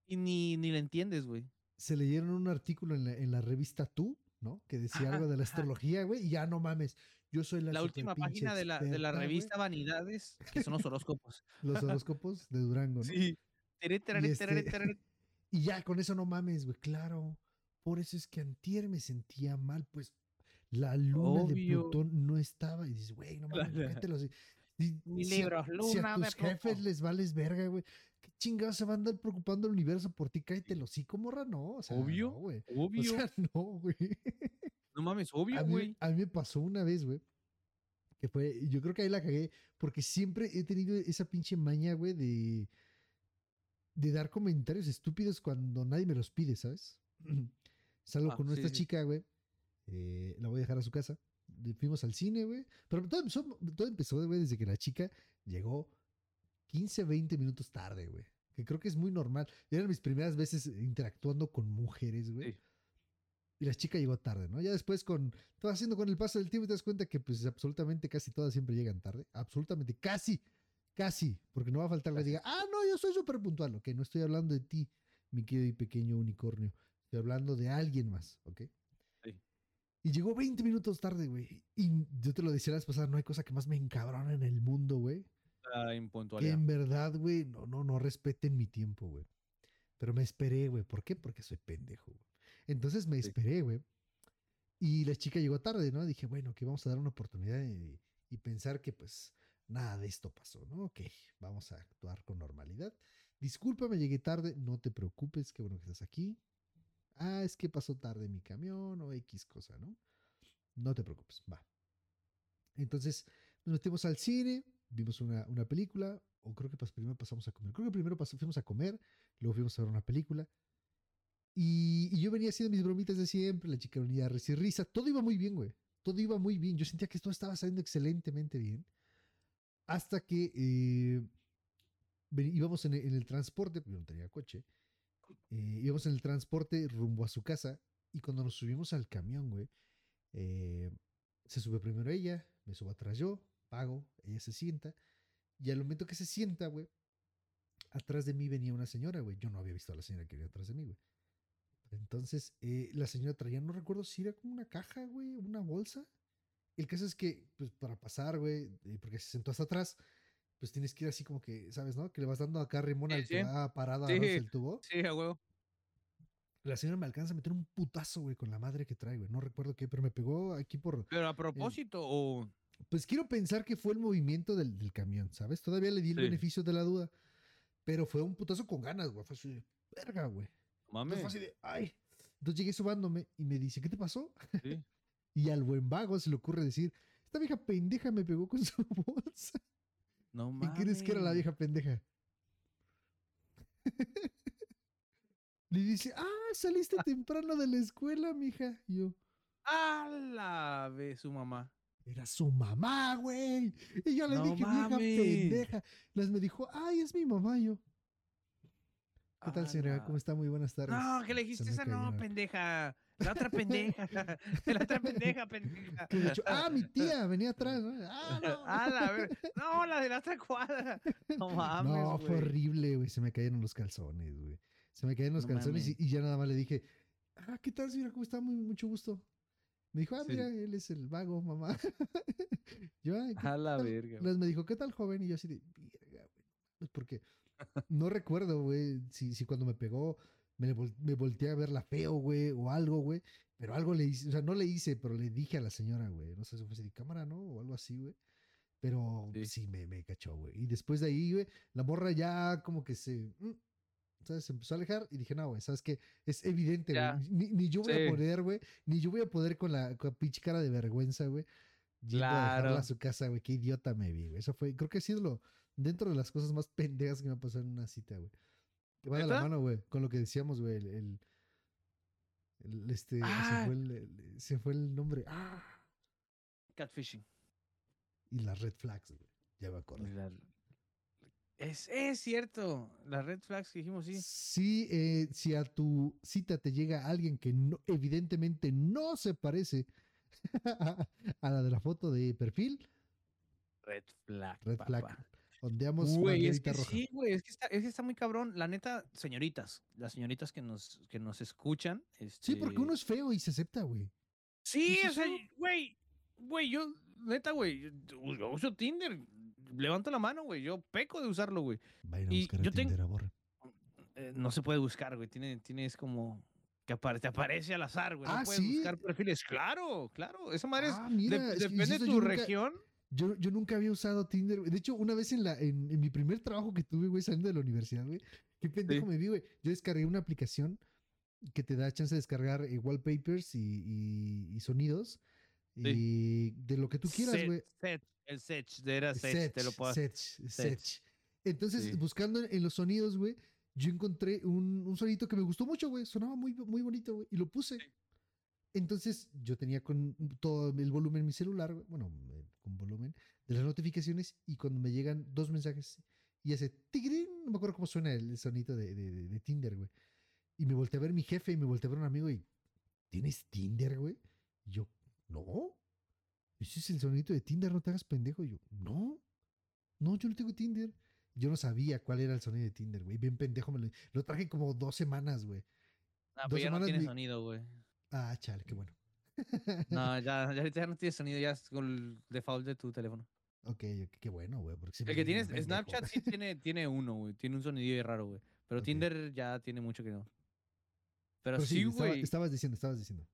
y ni, ni le entiendes, güey. se leyeron un artículo en la, en la revista Tú, ¿no? Que decía Ajá, algo de la astrología, güey, y ya no mames. Yo soy la, La última página de la, de la revista Vanidades, que son los horóscopos. (laughs) Los horóscopos de Durango, ¿no? Sí. Tere, este-. (laughs) Y ya, con eso no mames, güey, claro. Por eso es que antier me sentía mal, pues la luna Obvio. de Plutón no estaba. Y dices, güey, no mames, Claro. cállate los- y Mi si a- libro, si a Luna de tus jefes les vales verga, güey. ¿Qué chingados se va a andar preocupando el universo por ti? Cállate los hocico, morra, no. O sea, Obvio, no, güey. Obvio. O sea, (laughs) no, güey. No mames, obvio, güey. a mí me pasó una vez, güey. Que fue, yo creo que ahí la cagué, porque siempre he tenido esa pinche maña, güey, de, de dar comentarios estúpidos cuando nadie me los pide, ¿sabes? (clears throat) Salgo Ah, con sí, sí. chica, güey. eh, la voy a dejar a su casa. Fuimos al cine, güey. Pero todo empezó, todo empezó, güey, desde que la chica llegó 15, 20 minutos tarde, güey. Que creo que es muy normal. Eran mis primeras veces interactuando con mujeres, güey. Sí. Y la chica llegó tarde, ¿no? Ya después con, vas haciendo con el paso del tiempo y te das cuenta que pues absolutamente casi todas siempre llegan tarde. Absolutamente, casi, casi. Porque no va a faltar la que diga, ah, no, yo soy súper puntual. Ok, no estoy hablando de ti, mi querido y pequeño unicornio. Estoy hablando de alguien más, ¿ok? Sí. Y llegó 20 minutos tarde, güey. Y yo te lo decía la vez pasada, no hay cosa que más me encabrona en el mundo, güey. La Que impuntualidad. en verdad, güey, no, no, no respeten mi tiempo, güey. Pero me esperé, güey. ¿Por qué? Porque soy pendejo, güey. Entonces me esperé, güey. Y la chica llegó tarde, ¿no? Dije, bueno, que vamos a dar una oportunidad y, y pensar que pues nada de esto pasó, ¿no? Ok, vamos a actuar con normalidad. Discúlpame, llegué tarde, no te preocupes, qué bueno que estás aquí. Ah, es que pasó tarde mi camión o X cosa, ¿no? No te preocupes, va. Entonces nos metimos al cine, vimos una, una película, o creo que primero pasamos a comer. Creo que primero fuimos a comer, luego fuimos a ver una película. Y, yo venía haciendo mis bromitas de siempre, la chica venía a recibir risa, todo iba muy bien, güey. Todo iba muy bien. Yo sentía que todo estaba saliendo excelentemente bien. Hasta que eh, íbamos en el, transporte, porque no tenía coche. eh, íbamos en el transporte rumbo a su casa. Y cuando nos subimos al camión, güey, eh, se sube primero ella, me subo atrás yo, pago, ella se sienta. Y al momento que se sienta, güey, atrás de mí venía una señora, güey. Yo no había visto a la señora que venía atrás de mí, güey. Entonces, eh, la señora traía, no recuerdo si era como una caja, güey, una bolsa. El caso es que, pues, para pasar, güey, eh, porque se sentó hasta atrás, pues tienes que ir así como que, ¿sabes, no? Que le vas dando acá rimón al que va parado a Sí. el tubo. Sí, a huevo. La señora me alcanza a meter un putazo, güey, con la madre que trae, güey. No recuerdo qué, pero me pegó aquí por, Pero a propósito, o. Pues quiero pensar que fue el movimiento del, del camión, ¿sabes? Todavía le di el Sí. beneficio de la duda. Pero fue un putazo con ganas, güey. Fue así verga, güey. Entonces Mames. fue así de, ay. Entonces llegué subándome y me dice, ¿qué te pasó? Sí. (laughs) Y al buen vago se le ocurre decir, esta vieja pendeja me pegó con su (laughs) bolsa. No ¿Qué mames. crees que era la vieja pendeja? (laughs) Le dice, ah, saliste temprano de la escuela, mija. Y yo, A la vez su mamá. Era su mamá, güey. Y yo le No dije, vieja pendeja. Las me dijo, ay, es mi mamá. Y yo, ¿qué tal, A señora? ¿Cómo está? Muy buenas tardes. No, que le dijiste esa no, pendeja. La otra pendeja. (laughs) la otra pendeja, pendeja. Que de hecho, ah, mi tía venía atrás. ¿no? Ah, no. (laughs) A la No, la de la otra cuadra. No mames. no, fue horrible, güey. Se me cayeron los calzones, güey. Se me cayeron los No calzones y, ya nada más le dije, ah, ¿qué tal, señora? ¿Cómo está? Muy, mucho gusto. Me dijo, ah, Sí. mira, él es el vago, mamá. (laughs) yo, "Ay, ¿qué A la tal?". verga. Las me dijo, ¿qué tal, joven? Y yo así de, verga, güey. Pues porque no recuerdo, güey, si, si cuando me pegó me, vol- me volteé a verla feo, güey, o algo, güey. Pero algo le hice, o sea, no le hice, pero le dije a la señora, güey. No sé si fue de cámara, ¿no? O algo así, güey. Pero Sí. sí, me, me cachó, güey. Y después de ahí, güey, la morra ya como que se... mm, ¿sabes? Se empezó a alejar y dije, no, güey, ¿sabes qué? Es evidente, güey. Ni, ni yo voy Sí. a poder, güey. Ni yo voy a poder con la, con la pinche cara de vergüenza, güey. Yendo a dejarla Claro. a su casa, güey. Qué idiota me vi, güey. Eso fue, creo que ha sido lo, dentro de las cosas más pendejas que me ha pasado en una cita, güey. Que va de la mano, güey, con lo que decíamos, güey. El, el- el, este, Ah. se, fue el, el- se fue el nombre. Ah, Catfishing. y las red flags, güey. Ya me acordé. La- Es, es cierto. Las red flags que dijimos, sí. Sí, eh, si a tu cita te llega alguien que no- evidentemente no se parece (laughs) a la de la foto de perfil, Red flag. red flag. Ondeamos Güey, es que roja. sí, güey, es que, está, es que está muy cabrón. La neta, señoritas, las señoritas que nos, que nos escuchan. Sí, porque este, uno es feo y se acepta, güey. Sí, ¿Es o sea, güey, güey, yo, neta, güey, yo, uso Tinder. Levanto la mano, güey, yo peco de usarlo, güey. Vayan a Y buscar a yo tengo- Tinder a Borre. Eh, no se puede buscar, güey, tiene, tienes como que apare- te aparece al azar, güey. Ah, no puedes ¿sí? buscar perfiles. Claro, claro, esa madre es, Ah, de- mira, es que depende de tu nunca- región. Yo, yo nunca había usado Tinder. De hecho, una vez en, la, en, en mi primer trabajo que tuve, güey, saliendo de la universidad, güey, qué pendejo Sí. me vi, güey. Yo descargué una aplicación que te da chance de descargar eh, wallpapers y, y- y sonidos y de lo que tú quieras, güey. set, el Sech, de era Sech, te lo puedo Sech, Sech. Entonces, Sí. buscando en, en los sonidos, güey, yo encontré un, un sonidito que me gustó mucho, güey. Sonaba muy, muy bonito, güey. Y lo puse. Entonces, yo tenía con todo el volumen en mi celular, bueno, eh, con volumen de las notificaciones. Y cuando me llegan dos mensajes y hace tigrín, no me acuerdo cómo suena el, sonito de, de- de- de Tinder, güey. Y me volteé a ver mi jefe y me volteé a ver un amigo y, ¿tienes Tinder, güey? Y yo, no. Ese es el sonidito de Tinder, no te hagas pendejo. Y yo, no. No, yo no tengo Tinder. Yo no sabía cuál era el sonido de Tinder, güey. Bien pendejo. Me lo, lo traje como dos semanas, güey. Ah, dos pues ya no tiene sonido, güey. Ah, chale, qué bueno. No, (laughs) ya, ya ya no tiene sonido, ya es con el default de tu teléfono. ok, qué bueno, güey. Porque El que tienes. Snapchat sí (laughs) tiene, tiene uno, güey. Tiene un sonido raro, güey. Pero. Tinder ya tiene mucho que no. Pero, Pero sí, estaba- güey. estabas diciendo, estabas diciendo.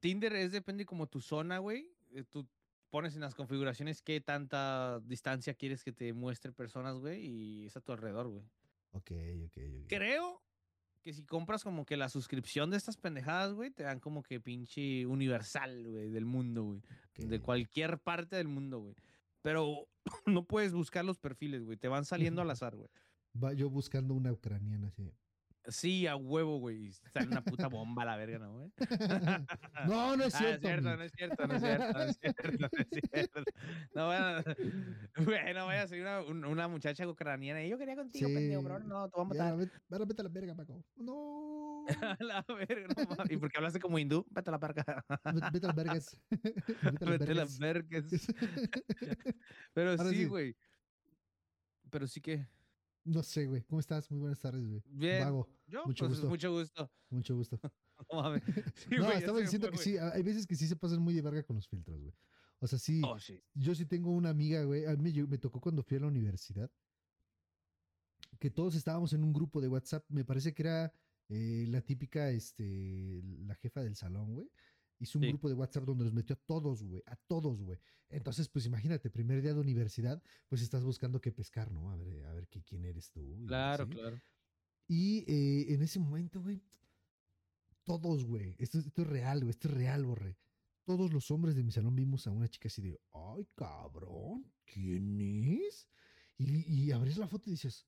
Tinder es depende como tu zona, güey. eh, Tú pones en las configuraciones qué tanta distancia quieres que te muestre personas, güey. Y es a tu alrededor, güey. Ok, ok, ok. Creo que si compras como que la suscripción de estas pendejadas, güey, te dan como que pinche universal, güey, del mundo, güey. De cualquier parte del mundo, güey. Pero (clears throat) no puedes buscar los perfiles, güey. Te van saliendo al (laughs) azar, güey. Va yo buscando una ucraniana así. Sí, a huevo, güey. Sale una puta bomba a la verga, ¿no, güey? (laughs) no, no es Ah, cierto. es cierto, amigo. no es cierto, no es cierto, no es cierto, no es cierto. No vaya, güey, no vaya a ser una, un- una muchacha ucraniana y yo quería contigo, pendejo, bro. Sí, No, te voy a matar. vete, a la verga, Paco. No. (laughs) A la verga, no mames. ¿Y por qué hablaste como hindú? Vete a la verga. Vete, a las vergas. (laughs) Vete a las vergas. Pero Ahora sí, sí. güey. Pero sí que. No sé, güey. ¿Cómo estás? Muy buenas tardes, güey. Bien. Vago. Yo, Mucho pues gusto. mucho gusto. Mucho gusto. (laughs) No mames. (laughs) Sí, no, estaba diciendo fue, que sí. Hay veces que sí se pasan muy de verga con los filtros, güey. O sea, sí. Oh. Yo sí tengo una amiga, güey. A mí me, llegó- me tocó cuando fui a la universidad. Que todos estábamos en un grupo de WhatsApp. Me parece que era eh, la típica, este, la jefa del salón, güey. Hizo un Sí. grupo de WhatsApp donde los metió a todos, güey. A todos, güey. Entonces, pues imagínate, primer día de universidad, pues estás buscando qué pescar, ¿no? A ver, a ver qué, quién eres tú. Claro, claro. Y eh, en ese momento, güey, todos, güey, esto, es- esto es real, güey, esto es real, borre. Todos los hombres de mi salón vimos a una chica así de, ay, cabrón, ¿quién es? Y, y abres la foto y dices,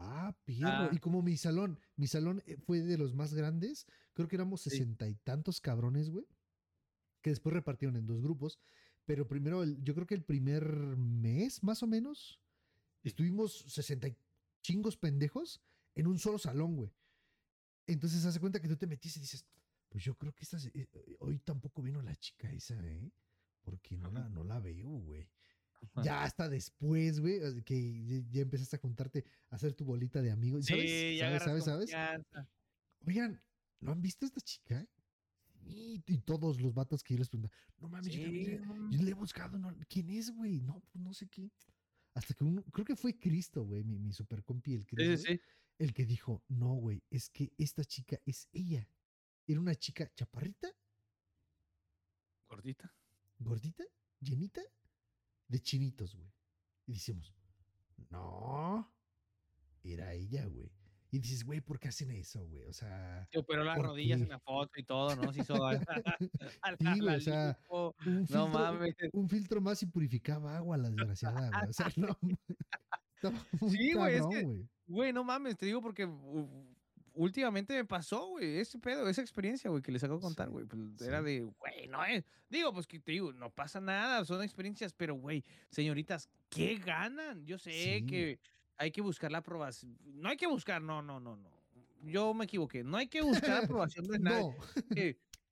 ah, pierro. Ah. Y como mi salón, mi salón eh, fue de los más grandes, creo que éramos Sí. sesenta y tantos cabrones, güey, que después repartieron en dos grupos. Pero primero, el- yo creo que el primer mes, más o menos, estuvimos sesenta y chingos pendejos en un solo salón, güey. Entonces, hace cuenta que tú te metiste y dices, pues yo creo que esta, se- eh, eh, hoy tampoco vino la chica esa, ¿eh? Porque no la, no la veo, güey. Ya hasta después, güey, que ya, empezaste a juntarte, a hacer tu bolita de amigos. ¿Sabes? Sí, ya ¿Sabes? ¿Sabes? Oigan, ¿no han visto esta chica? Y, y todos los vatos que yo les preguntan, no mames, Sí, yo le he buscado, no- ¿quién es, güey? No, pues no sé qué. Hasta que uno, creo que fue Cristo, güey, mi, mi super compi, el Cristo, sí, sí. el que dijo, no, güey, es que esta chica es ella. Era una chica chaparrita, Gordita. gordita, llenita, de chinitos, güey. Y decimos, no, era ella, güey. Y dices, güey, ¿por qué hacen eso, güey? O sea, Se operó las ¿por rodillas qué? en la foto y todo, ¿no? Se hizo (laughs) (laughs) Sí, o sea, No mames. un filtro más y purificaba agua, la desgraciada, güey. O sea, no. (laughs) Sí, güey, es que- güey. No mames, te digo porque últimamente me pasó, güey, ese pedo, esa experiencia, güey, que les acabo de contar, güey. pues, Era de, güey, no es. Digo, pues que te digo, no pasa nada, son experiencias, pero, güey, señoritas, ¿qué ganan? Yo sé Sí. que hay que buscar la aprobación. No hay que buscar, no, no, no, no. Yo me equivoqué. No hay que buscar la aprobación de (laughs) nadie.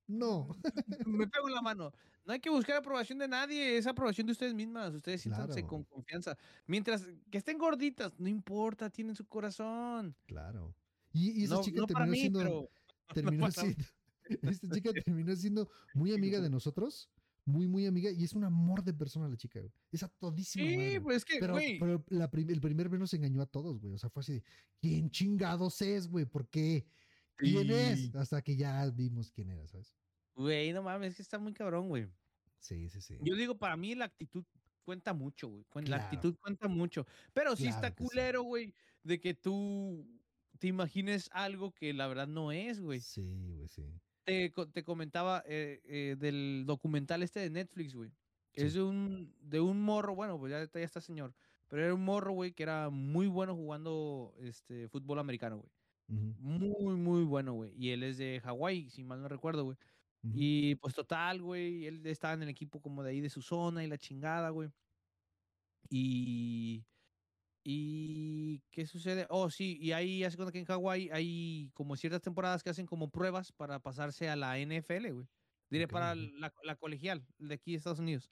No, (laughs) no. Me pego en la mano. No hay que buscar aprobación de nadie, es aprobación de ustedes mismas. Ustedes siéntanse Claro. con confianza. Mientras que estén gorditas, no importa, tienen su corazón. Claro. Y, y esa No, chica no terminó mí, siendo, pero (laughs) terminó siendo, (laughs) esta chica (laughs) terminó siendo muy amiga de nosotros, muy, muy amiga, y es un amor de persona la chica, güey. Es a todísima Sí, madre, pues es que, Pero, güey. pero la prim- el primer vez nos engañó a todos, güey. O sea, fue así de, ¿quién chingados es, güey? ¿Por qué? ¿Quién es? Hasta que ya vimos quién era, ¿sabes? Güey, no mames, es que está muy cabrón, güey. Sí, sí, sí. Yo digo, para mí la actitud cuenta mucho, güey. La Claro. actitud cuenta mucho. Pero sí está sí. culero, güey, de que tú te imagines algo que la verdad no es, güey. Sí, güey, sí. Te, te comentaba eh, eh, del documental este de Netflix, güey. Es de un, de un morro, bueno, pues ya, ya está señor. Pero era un morro, güey, que era muy bueno jugando este, fútbol americano, güey. Muy, muy bueno, güey. Y él es de Hawái, si mal no recuerdo, güey. Y pues total, güey, él estaba en el equipo como de ahí de su zona y la chingada, güey. Y... ¿Y qué sucede? Oh, sí, y ahí hace cuenta que en Hawái hay como ciertas temporadas que hacen como pruebas para pasarse a la NFL, güey. Diré para la, la colegial de aquí de Estados Unidos.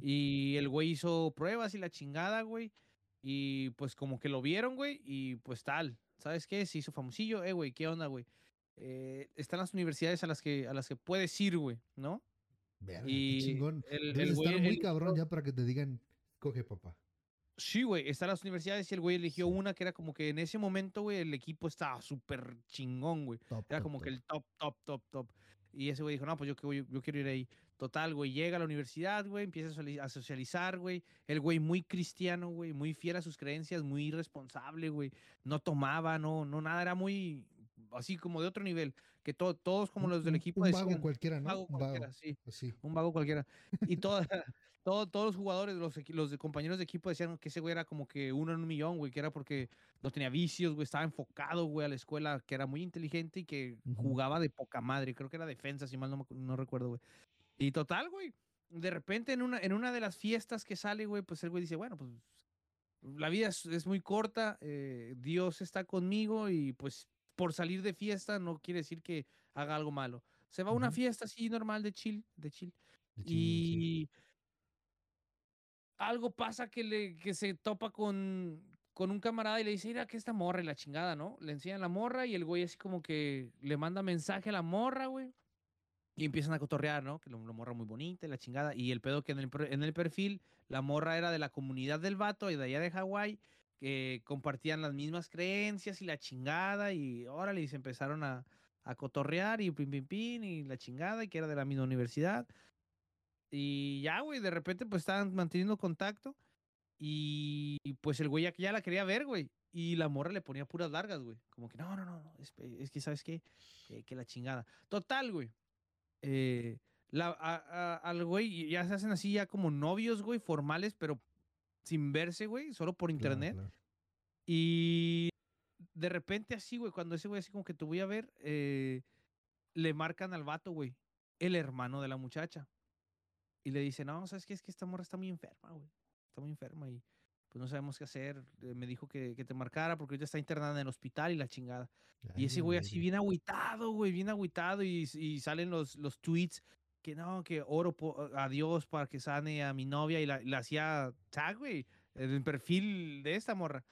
Y el güey hizo pruebas y la chingada, güey. Y pues como que lo vieron, güey. Y pues tal. ¿Sabes qué? Se hizo famosillo. Eh, güey, ¿qué onda, güey? Eh, están las universidades a las que, a las que puedes ir, güey, ¿no? Verga, qué Y chingón. el, Debes el güey estar muy cabrón ya para que te digan, coge papá. Sí, güey, están las universidades y el güey eligió una que era como que en ese momento, güey, el equipo estaba súper chingón, güey. Top, Era top, como que el top, top, top, top. Y ese güey dijo, no, pues yo, que voy- yo quiero ir ahí. Total, güey, llega a la universidad, güey, empieza a socializar, güey. El güey muy cristiano, güey, muy fiel a sus creencias, muy responsable, güey. No tomaba, no, no nada, era muy así como de otro nivel. Que to- todos como Un- los del un- equipo Un vago decían, cualquiera, "Un ¿no? vago Un cualquiera", vago. sí Así. un vago cualquiera. Y todo, (laughs) todo- todos los jugadores, los, los compañeros de equipo decían que ese güey era como que uno en un millón, güey, que era porque no tenía vicios, güey, estaba enfocado, güey, a la escuela, que era muy inteligente y que Ujú. jugaba de poca madre. Creo que era defensa, si mal no, no recuerdo, güey. Y total, güey, de repente en una, en una de las fiestas que sale, güey, pues el güey dice, bueno, pues la vida es, es muy corta, eh, Dios está conmigo y pues por salir de fiesta no quiere decir que haga algo malo. Se va a una fiesta así normal de chill, de chill. de chill. Y algo pasa que, le, que se topa con, con un camarada y le dice, mira, que esta morra y la chingada, ¿no? Le enseñan la morra y el güey así como que le manda mensaje a la morra, güey. Y empiezan a cotorrear, ¿no? Que la, morra muy bonita y la chingada. Y el pedo que en el, en el perfil, la morra era de la comunidad del vato y de allá de Hawái, que compartían las mismas creencias y la chingada. Y órale, y se empezaron a, a cotorrear y pim, pim, pim, y la chingada, y que era de la misma universidad. Y ya, güey, de repente pues estaban manteniendo contacto. Y, pues el güey ya, ya la quería ver, güey. Y la morra le ponía puras largas, güey. Como que no, no, no, no. Es, es que, ¿sabes qué? Que la chingada. Total, güey. Eh, la, a- a- al güey ya se hacen así ya como novios, güey, formales, pero sin verse, güey, solo por internet. claro. Y de repente así, güey, cuando ese güey así como que te voy a ver, eh, le marcan al vato, güey, el hermano de la muchacha. Y le dice, no, ¿sabes qué? Es que esta morra está muy enferma, güey. Está muy enferma y pues no sabemos qué hacer. Eh, me dijo que, que te marcara porque ahorita está internada en el hospital y la chingada. Y ese güey así bien agüitado, güey, bien agüitado y, y salen los, los tweets que no, que oro a Dios para que sane a mi novia y la, la hacía tag, güey, el perfil de esta morra.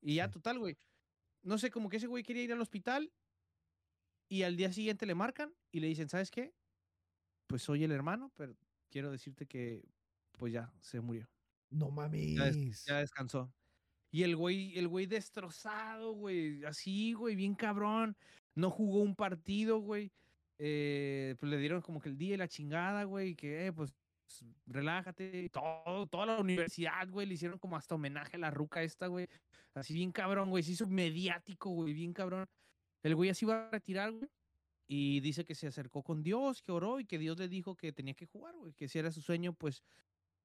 Y ya, total, güey. No sé, como que ese güey quería ir al hospital y al día siguiente le marcan y le dicen, ¿sabes qué? Pues soy el hermano, pero quiero decirte que pues ya se murió. No Ya, des- mames. ya descansó. Y el güey, el güey destrozado, güey. Así, güey, bien cabrón. No jugó un partido, güey. Eh, pues le dieron como que el día y la chingada, güey. Que, eh, pues, relájate. Todo, toda la universidad, güey, le hicieron como hasta homenaje a la ruca esta, güey. Así bien cabrón, güey. Se hizo mediático, güey, bien cabrón. El güey así iba a retirar, güey. Y dice que se acercó con Dios, que oró y que Dios le dijo que tenía que jugar, güey. Que si era su sueño, pues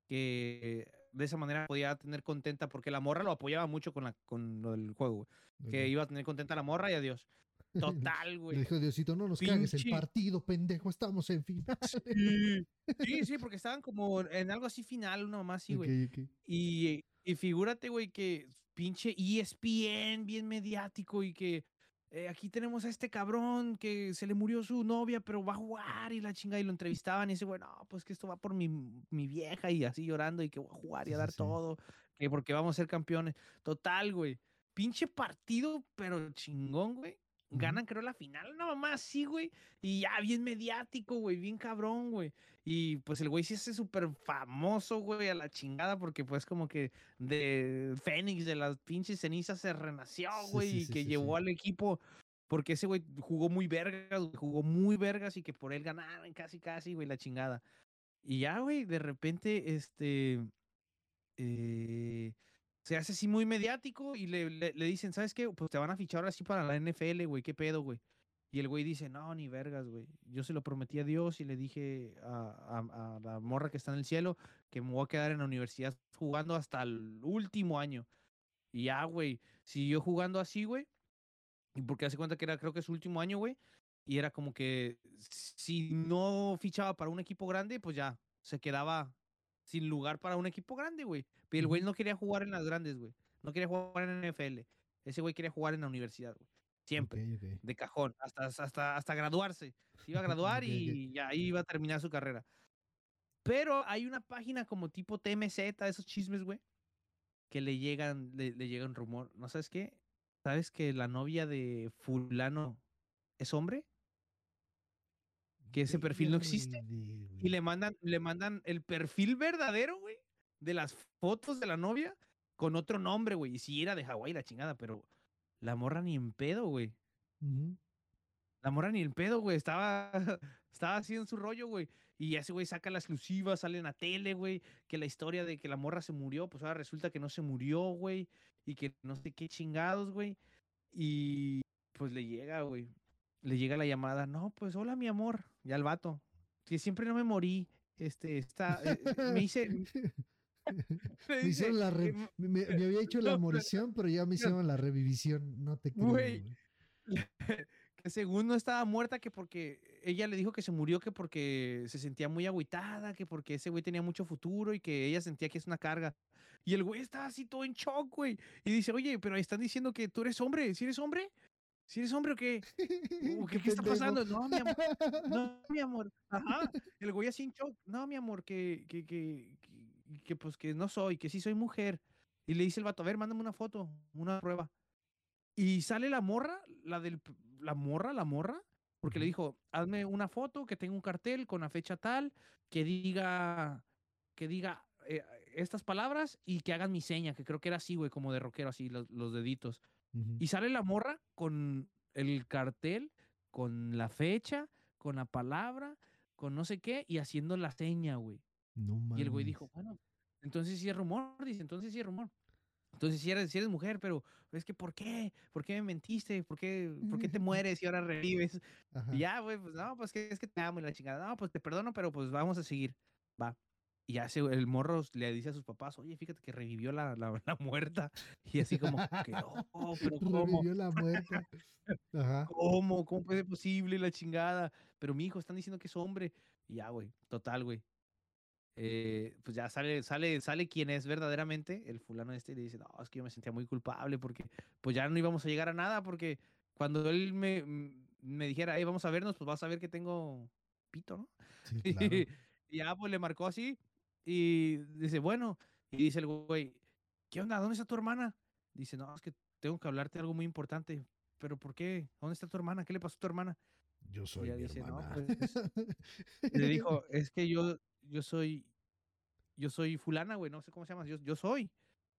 que de esa manera podía tener contenta, porque la morra lo apoyaba mucho con, la, con lo del juego, güey. Que iba a tener contenta a la morra y adiós. Total, Le güey. dijo Diosito, no nos cagues el Pinche- partido, pendejo, estamos en final. Sí, sí, sí, (laughs) porque estaban como en algo así final, uno más así, güey. Y, y figúrate, güey, que pinche ESPN, bien mediático, y que eh, aquí tenemos a este cabrón que se le murió su novia, pero va a jugar y la chinga, y lo entrevistaban y dice, bueno, pues que esto va por mi, mi vieja y así llorando y que voy a jugar y a sí, dar sí. todo, que porque vamos a ser campeones. Total, güey. Pinche partido, pero chingón, güey. Ganan, creo, la final, una mamá así, güey. Y ya bien mediático, güey, bien cabrón, güey. Y pues el güey sí es súper famoso, güey, a la chingada, porque pues como que de Fénix, de las pinches cenizas, se renació, Sí, güey, sí, y sí, que sí, llevó sí. al equipo, porque ese güey jugó muy vergas, güey, jugó muy vergas y que por él ganaran casi, casi, güey, la chingada. Y ya, güey, de repente, este, eh, se hace así muy mediático y le, le, le dicen, ¿sabes qué? Pues te van a fichar ahora sí para la NFL, güey, ¿qué pedo, güey? Y el güey dice, no, ni vergas, güey. Yo se lo prometí a Dios y le dije a, a- a la morra que está en el cielo que me voy a quedar en la universidad jugando hasta el último año. Y ya, güey, siguió jugando así, güey. Y porque hace cuenta que era, creo que su último año, güey. Y era como que si no fichaba para un equipo grande, pues ya se quedaba sin lugar para un equipo grande, güey. Pero el güey no quería jugar en las grandes, güey. No quería jugar en NFL. Ese güey quería jugar en la universidad, güey. Siempre de cajón, hasta, hasta, hasta graduarse. Se iba a (laughs) graduar y ya ahí iba a terminar su carrera. Pero hay una página como tipo TMZ, esos chismes, güey, que le llegan, le, le llega un rumor. ¿No sabes qué? ¿Sabes que la novia de fulano es hombre? Que ese perfil no existe. Y le mandan, le mandan el perfil verdadero, güey, de las fotos de la novia con otro nombre, güey. Y sí era de Hawái la chingada, pero la morra ni en pedo, güey. La morra ni el pedo, güey. Estaba, (laughs) estaba así en su rollo, güey. Y ese güey saca la exclusiva, sale en la tele, güey. Que la historia de que la morra se murió, pues ahora resulta que no se murió, güey. Y que no sé qué chingados, güey. Y pues le llega, güey. Le llega la llamada. No, pues hola, mi amor. Ya el vato. Que siempre no me morí. Este, está. eh, eh, me hice. (laughs) me hicieron la re- me, había hecho la morición, pero ya me hicieron la revivisión. No te creo, Güey. (laughs) que según no estaba muerta, que porque ella le dijo que se murió, que porque se sentía muy agüitada, que porque ese güey tenía mucho futuro y que ella sentía que es una carga. Y el güey estaba así todo en shock, güey. Y dice, oye, pero están diciendo que tú eres hombre. ¿Si eres hombre? ¿Si eres hombre o qué? (laughs) ¿O ¿Qué, qué está pasando? No, mi amor. No, (laughs) mi amor. Ajá. El güey así en shock. No, mi amor, que, que, que, que, que, pues que no soy, que sí soy mujer. Y le dice el vato, a ver, mándame una foto, una prueba. Y sale la morra, la del, la morra, la morra, porque le dijo, hazme una foto que tenga un cartel con la fecha tal, que diga, que diga eh, estas palabras y que hagan mi seña, que creo que era así, güey, como de rockero, así, los, los deditos. Y sale la morra con el cartel, con la fecha, con la palabra, con no sé qué, y haciendo la seña, güey. No mames. Y el güey dijo, bueno, entonces sí es rumor, dice, entonces sí es rumor. Entonces sí eres, sí eres mujer, pero es que ¿por qué? ¿Por qué me mentiste? ¿Por qué, ¿por qué te (laughs) mueres y ahora revives? Ajá. Y ya, güey, pues no, pues que es que te amo y la chingada. No, pues te perdono, pero pues vamos a seguir. Va. Y ya se, el morro le dice a sus papás, oye, fíjate que revivió la, la, la muerta. (laughs) Y así como que, oh, pero (laughs) ¿cómo? Revivió la muerta. Ajá. ¿Cómo? ¿Cómo puede ser posible la chingada? Pero mi hijo, están diciendo que es hombre. Y ya, güey, total, güey. Eh, pues ya sale, sale, sale quien es verdaderamente el fulano este y le dice, no, es que yo me sentía muy culpable porque pues ya no íbamos a llegar a nada porque cuando él me, me dijera, hey, vamos a vernos, pues vas a ver que tengo pito, ¿no? Sí, (laughs) claro. Y ya, pues le marcó así y dice, bueno, y dice el güey, ¿qué onda? ¿Dónde está tu hermana? Dice, no, es que tengo que hablarte de algo muy importante. ¿Pero por qué? ¿Dónde está tu hermana? ¿Qué le pasó a tu hermana? Yo soy mi dice, no, hermana. Y (laughs) le dijo, es que yo, yo soy, yo soy fulana, güey, no sé cómo se llama, yo, yo soy.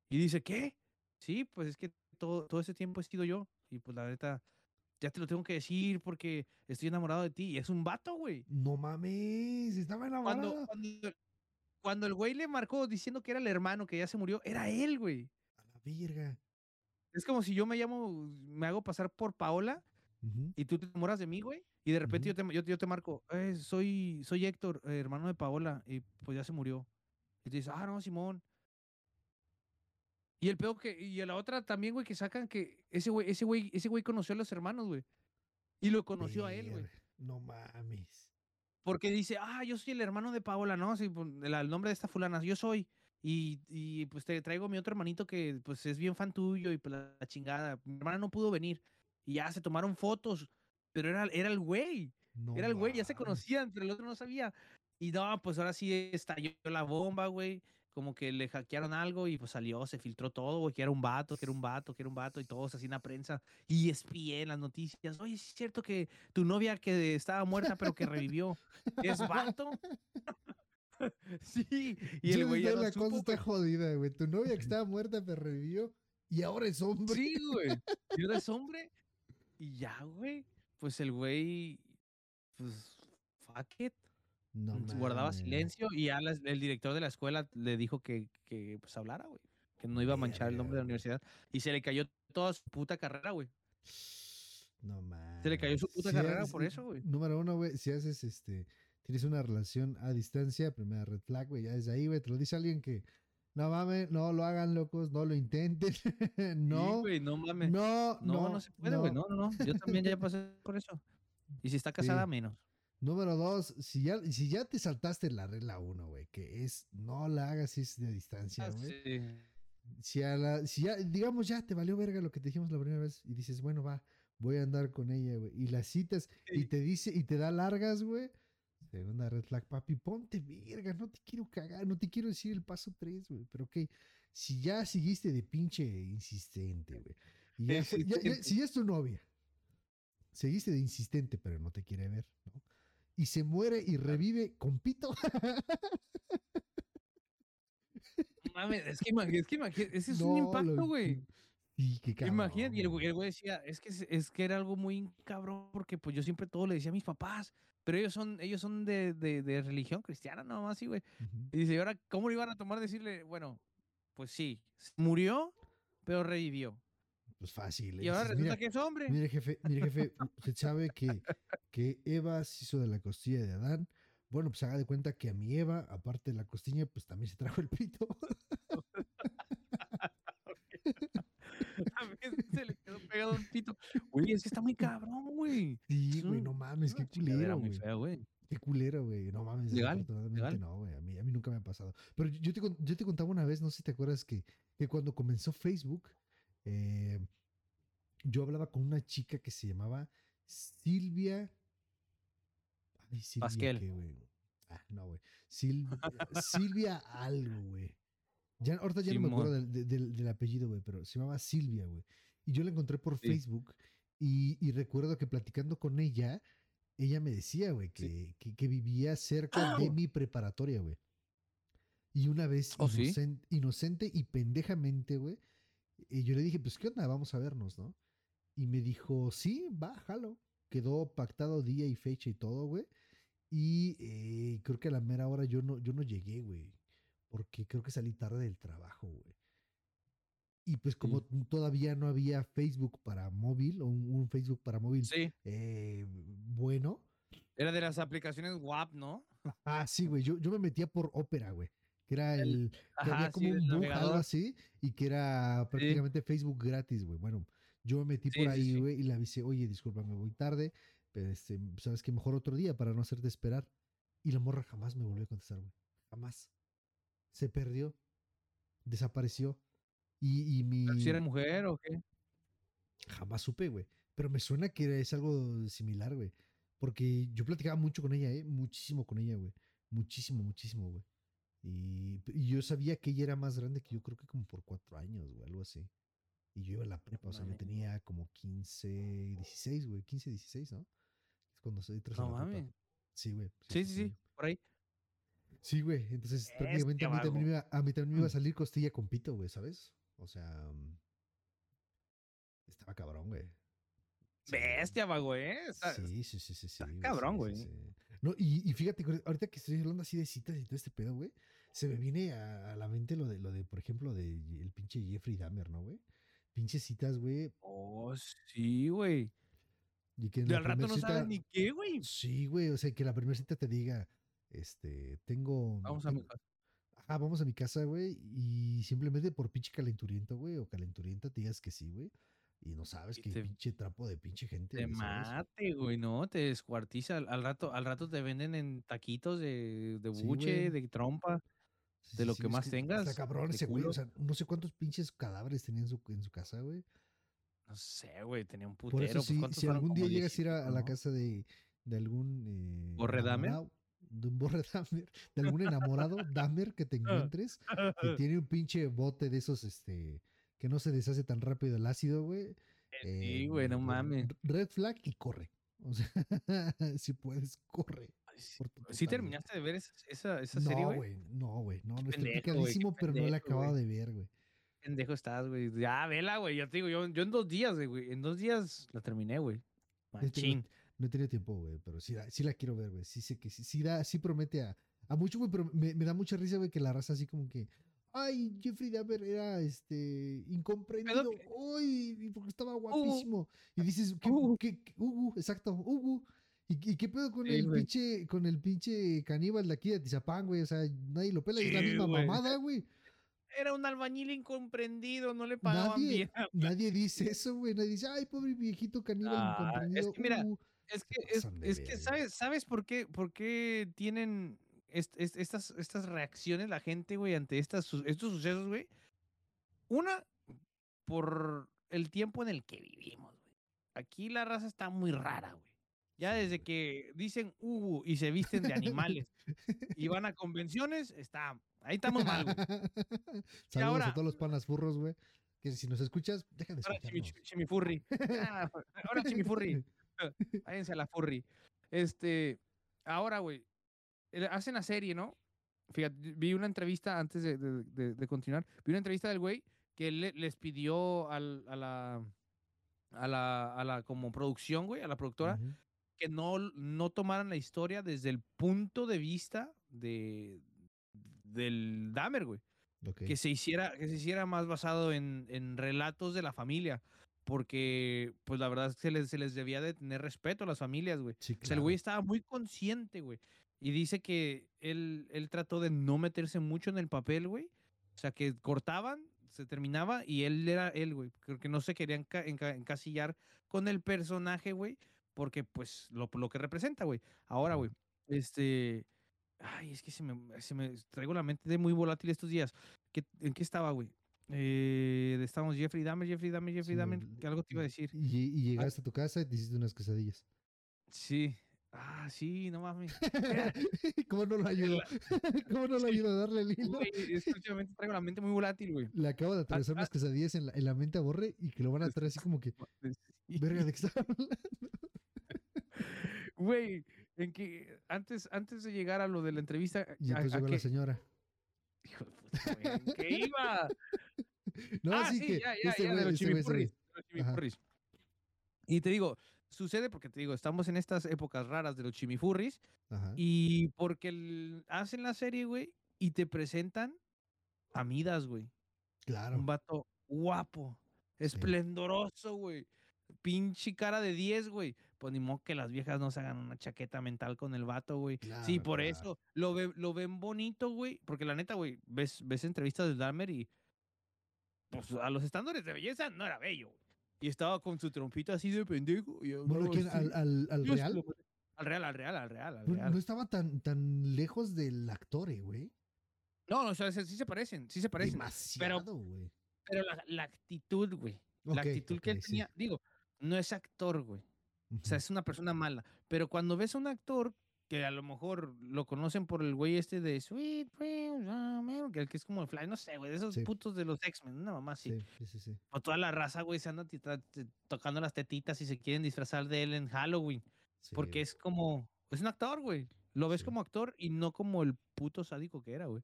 Y dice, ¿qué? Sí, pues es que todo, todo ese tiempo he sido yo. Y pues la neta, ya te lo tengo que decir porque estoy enamorado de ti. Y es un vato, güey. No mames, estaba enamorado. cuando, cuando el güey le marcó diciendo que era el hermano que ya se murió, era él, güey. A la verga. Es como si yo me llamo, me hago pasar por Paola y tú te enamoras de mí, güey. Y de repente yo, te, yo, yo te marco, "Eh, soy, soy Héctor, eh, hermano de Paola, y pues ya se murió. Y tú dices, ah, no, Simón. Y el peor que, y a la otra también, güey, que sacan que ese güey, ese güey, ese güey conoció a los hermanos, güey. Y lo conoció a él, güey. No mames. Porque dice, ah, yo soy el hermano de Paola, ¿no? Sí, pues, el, el nombre de esta fulana, yo soy. Y, y, pues te traigo a mi otro hermanito que pues es bien fan tuyo y pues la, la chingada. Mi hermana no pudo venir. Y ya se tomaron fotos, pero era, era el güey. No Era el güey, ya se conocían, pero el otro no sabía. Y no, pues ahora sí estalló la bomba, güey. Como que le hackearon algo y pues salió, se filtró todo, güey, que era un vato, que era un vato, que era un vato y todos así en la prensa. Y espía en las noticias. Oye, ¿sí ¿es cierto que tu novia que estaba muerta pero que revivió es vato? (laughs) sí. Y el güey ya desde no la cosa supo, está güey. jodida, güey. Tu novia que estaba muerta te revivió y ahora es hombre. Sí, güey. Y (laughs) ahora es hombre. Y ya, güey. Pues el güey, pues, fuck it. No guardaba silencio y ya el director de la escuela le dijo que, que pues hablara, güey. Que no iba a manchar el nombre de la universidad. Y se le cayó toda su puta carrera, güey. No mames. Se le cayó su puta Si carrera haces- por eso, güey. Número uno, güey, si haces este, tienes una relación a distancia, primera red flag, güey, ya desde ahí, güey, te lo dice alguien que, no mames, no lo hagan, locos, no lo intenten, (laughs) Sí, no, güey, no mames. no, No, no, se puede, güey. No, no, no. Yo también ya pasé por eso. Y si está casada, Sí. menos. Número dos, si ya, si ya te saltaste la regla uno, güey, que es no la hagas es de distancia, Ah, güey. sí. Si, a la, si ya, digamos, ya te valió verga lo que te dijimos la primera vez y dices, bueno, va, voy a andar con ella, güey, y la citas y te dice y te da largas, güey. Segunda red flag, papi, ponte verga, no te quiero cagar, no te quiero decir el paso tres, güey, pero ok, si ya seguiste de pinche insistente, güey, y ya si ya es tu novia, seguiste de insistente, pero no te quiere ver, ¿no? Y se muere y revive con pito. Mames, es que, imagi- es que imagi- ese es No, un impacto, güey. enti- Sí, qué cabrón. Imagínate, y el güey, güey. el güey decía, es que, es- que era algo muy cabrón, porque pues yo siempre todo le decía a mis papás, pero ellos son, ellos son de, de, de religión cristiana, no más así, güey. Y dice, ¿y ahora cómo lo iban a tomar? Decirle, bueno, pues sí, murió, pero revivió. Pues fácil. Y ahora dices, resulta mira, que es hombre. Mire, jefe, mire, jefe, (laughs) usted sabe que, que Eva se hizo de la costilla de Adán. Bueno, pues haga de cuenta que a mi Eva, aparte de la costilla, pues también se trajo el pito. (laughs) También se le quedó pegado un pito. Güey, es que está muy cabrón, güey. Sí, güey, no mames, es qué culero, muy güey. Qué culero, güey. No mames, Legal, legal. no, güey. A mí, a mí nunca me ha pasado. Pero yo- te, yo te contaba una vez, no sé si te acuerdas, que, que cuando comenzó Facebook, eh, yo hablaba con una chica que se llamaba Silvia. Ay, Silvia, Pasquel. ¿qué, güey? Ah, no, güey. Silvia algo, güey. Ya, ahorita ya no me acuerdo del, del- del apellido, güey, pero se llamaba Silvia, güey. Y yo la encontré por Sí. Facebook y, y recuerdo que platicando con ella, ella me decía, güey, Sí. que, vivía cerca de mi preparatoria, güey. Y una vez, ¿Oh, sí? inocen- inocente y pendejamente, güey, y yo le dije, pues, ¿qué onda? Vamos a vernos, ¿no? Y me dijo, sí, va, jalo. Quedó pactado día y fecha y todo, güey. Y eh, creo que a la mera hora yo no, yo no llegué, güey. Porque creo que salí tarde del trabajo, güey. Y pues como todavía no había Facebook para móvil, o un, un Facebook para móvil Sí, eh, bueno. era de las aplicaciones WAP, ¿no? Ah, sí, güey. Yo, yo me metía por Opera, güey. Que era El- el. que había Ajá, como sí, un bug, algo así. Y que era prácticamente Facebook gratis, güey. Bueno, yo me metí Sí, por ahí, güey, y le avisé, oye, disculpa, me voy tarde. Pero este, sabes que mejor otro día para no hacerte esperar. Y la morra jamás me volvió a contestar, güey. Jamás. Se perdió. Desapareció. Y, y mi. ¿Si era mujer o qué? Jamás supe, güey. Pero me suena que es algo similar, güey. Porque yo platicaba mucho con ella, ¿eh? Muchísimo con ella, güey. Muchísimo, muchísimo, güey. Y, y yo sabía que ella era más grande que yo, creo que como por cuatro años, güey, algo así. Y yo iba a la prepa, o sea, yo mames. tenía como 15, 16, güey. 15, 16, ¿no? Es cuando soy tras No mames. Sí, güey. Sí, sí, sí, por ahí. Sí, güey. Entonces, prácticamente a mí, también me iba, a mí también me iba a Mm. salir costilla con pito, güey, ¿sabes? O sea, mm, estaba cabrón, güey. Bestia, vago, ¿eh? Está- Sí, sí, sí, sí, sí. está güey, cabrón, sí, güey. sí, sí. No, y, y fíjate, ahorita que estoy hablando así de citas y todo este pedo, güey, se me viene a, a la mente lo de, lo de, por ejemplo, de el pinche Jeffrey Dahmer, ¿no, güey? Pinches citas, güey. Oh, sí, güey. Y que al rato no cita- sabes ni qué, güey. Sí, güey, o sea, que la primera cita te diga, este, tengo... Vamos a mi casa. Ah, vamos a mi casa, güey, y simplemente por pinche calenturiento, güey, o calenturienta te digas que sí, güey, y no sabes te- pinche trapo de pinche gente. Te mate, güey, ¿no? Te descuartiza. Al, al rato, al rato te venden en taquitos de, buche, de trompa. Sí, de lo sí, que más tengas, Está cabrón ese güey, o sea, no sé cuántos pinches cadáveres tenía en su, en su casa, güey. No sé, güey, tenía un Por putero. eso, pues, si, algún día llegas a ir a, a 18, la casa de, de algún... Eh, De un borre (laughs) Dahmer, de algún enamorado Dahmer que te (laughs) encuentres, que tiene un pinche bote de esos, este, que no se deshace tan rápido el ácido, güey. Sí, eh, güey, no r- mames. Red flag y corre. O sea, (laughs) si puedes, corre. Sí- ¿Sí terminaste de ver esa, esa, esa serie, No, güey? güey, no, güey, no, no, qué picadísimo, pero no la güey. de ver, güey. Pendejo estás, güey. Ya, vela, güey. Yo te digo, yo, yo en dos días, güey. En dos días la terminé, güey. No- Machín. No he tenido tiempo, güey, pero sí, la- sí la quiero ver, güey. Sí sé que sí, sí, da, sí promete a, a mucho, güey, pero me, me da mucha risa, güey, que la raza así como que, ay, Jeffrey Dahmer era, este, incomprendido, uy, porque estaba guapísimo. Y dices, ¿qué, qué, qué- exacto, Hugo. ¿Y, y qué pedo con Sí, el pinche, con el pinche caníbal de aquí de Tizapán, güey? O sea, nadie lo pela y es la misma mamada, güey. Era un albañil incomprendido, no le pagaban Nadie, bien. nadie dice eso, güey. Nadie dice, ay, pobre viejito caníbal Ah, es incomprendido. que mira, uh". Es que, es, es que. ¿sabes, ¿sabes por qué, por qué tienen est- est- estas, estas reacciones la gente, güey, ante estas, estos sucesos, güey? Una, por el tiempo en el que vivimos, güey. Aquí la raza está muy rara, güey. Ya desde que dicen Hugo y se visten de animales y van a convenciones, está, ahí estamos mal, güey. (laughs) Saludos ahora- a todos los panas furros, güey. Que si nos escuchas, deja de Ahora chimifurri. Ah, ahora chimifurri. (laughs) Váyanse a la furry. Este, ahora, güey, hacen la serie, ¿no? Fíjate, vi una entrevista antes de, de- de- de continuar. Vi una entrevista del güey que él le- les pidió al- a la a la, a la como producción, güey, a la productora, Ujú. que no, no tomaran la historia desde el punto de vista de del Dahmer, güey Ok. que se hiciera que se hiciera más basado en, en relatos de la familia porque pues la verdad es que se les, se les debía de tener respeto a las familias güey Sí, o sea, el güey estaba muy consciente güey y dice que él él trató de no meterse mucho en el papel güey o sea que cortaban se terminaba y él era él güey porque no se querían enca- enca- encasillar con el personaje güey porque pues lo, lo que representa güey ahora güey este Ay, es que se me, se me traigo la mente de muy volátil estos días. ¿Qué- ¿En qué estaba, güey? Eh, estábamos Jeffrey Dahmer, Jeffrey Dahmer, Jeffrey Sí, Dahmer. algo te iba a decir. Y, y llegaste a tu casa y te hiciste unas quesadillas. Sí. Ah, sí, no mames. (laughs) ¿Cómo no lo ayudo? (laughs) ¿Cómo no lo ayudo a darle el hilo? Güey, es que últimamente traigo la mente muy volátil, güey. Le acabo de atravesar ah. unas quesadillas en la, en la mente a Borre y que lo van a traer así como que, (laughs) verga, ¿de qué está hablando? Güey, en que antes, antes de llegar a lo de la entrevista. Y entonces a llegó que- la señora. Hijo de puta, güey, ¿en qué iba? No, ah, sí, sí, que ya, ya, este ya, de güey, los este este. Y te digo, sucede porque te digo, estamos en estas épocas raras de los chimifurris Ajá. y porque el- hacen la serie, güey, y te presentan a Midas, güey. Claro. Un vato guapo, esplendoroso, güey. Pinche cara de 10, güey. Pues ni modo que las viejas no se hagan una chaqueta mental con el vato, güey. sí, Claro, por claro. eso lo, ve- lo ven bonito, güey. Porque la neta, güey, ves, ves entrevistas de Dahmer y pues, a los estándares de belleza no era bello, güey. Y estaba con su trompita así de pendejo. ¿Al, real? lo. Al real, al real, al real, al real. No estaba tan, tan lejos del actor, eh, güey. No, no, o sea, sí se parecen, sí se parecen. Demasiado, güey. Pero la, la actitud, güey. La actitud que él sí. tenía, digo, no es actor, güey. O sea, es una persona mala. Pero cuando ves a un actor que a lo mejor lo conocen por el güey este de Sweet Dreams, ah, man", que el que es como el Fly, no sé, güey, de esos Sí. putos de los X-Men, una mamá así. Sí, sí, sí, sí. O toda la raza, güey, se anda tocando las tetitas y se quieren disfrazar de él en Halloween. sí, porque güey. es como, es un actor, güey. Lo ves como actor y no como el puto sádico que era, güey.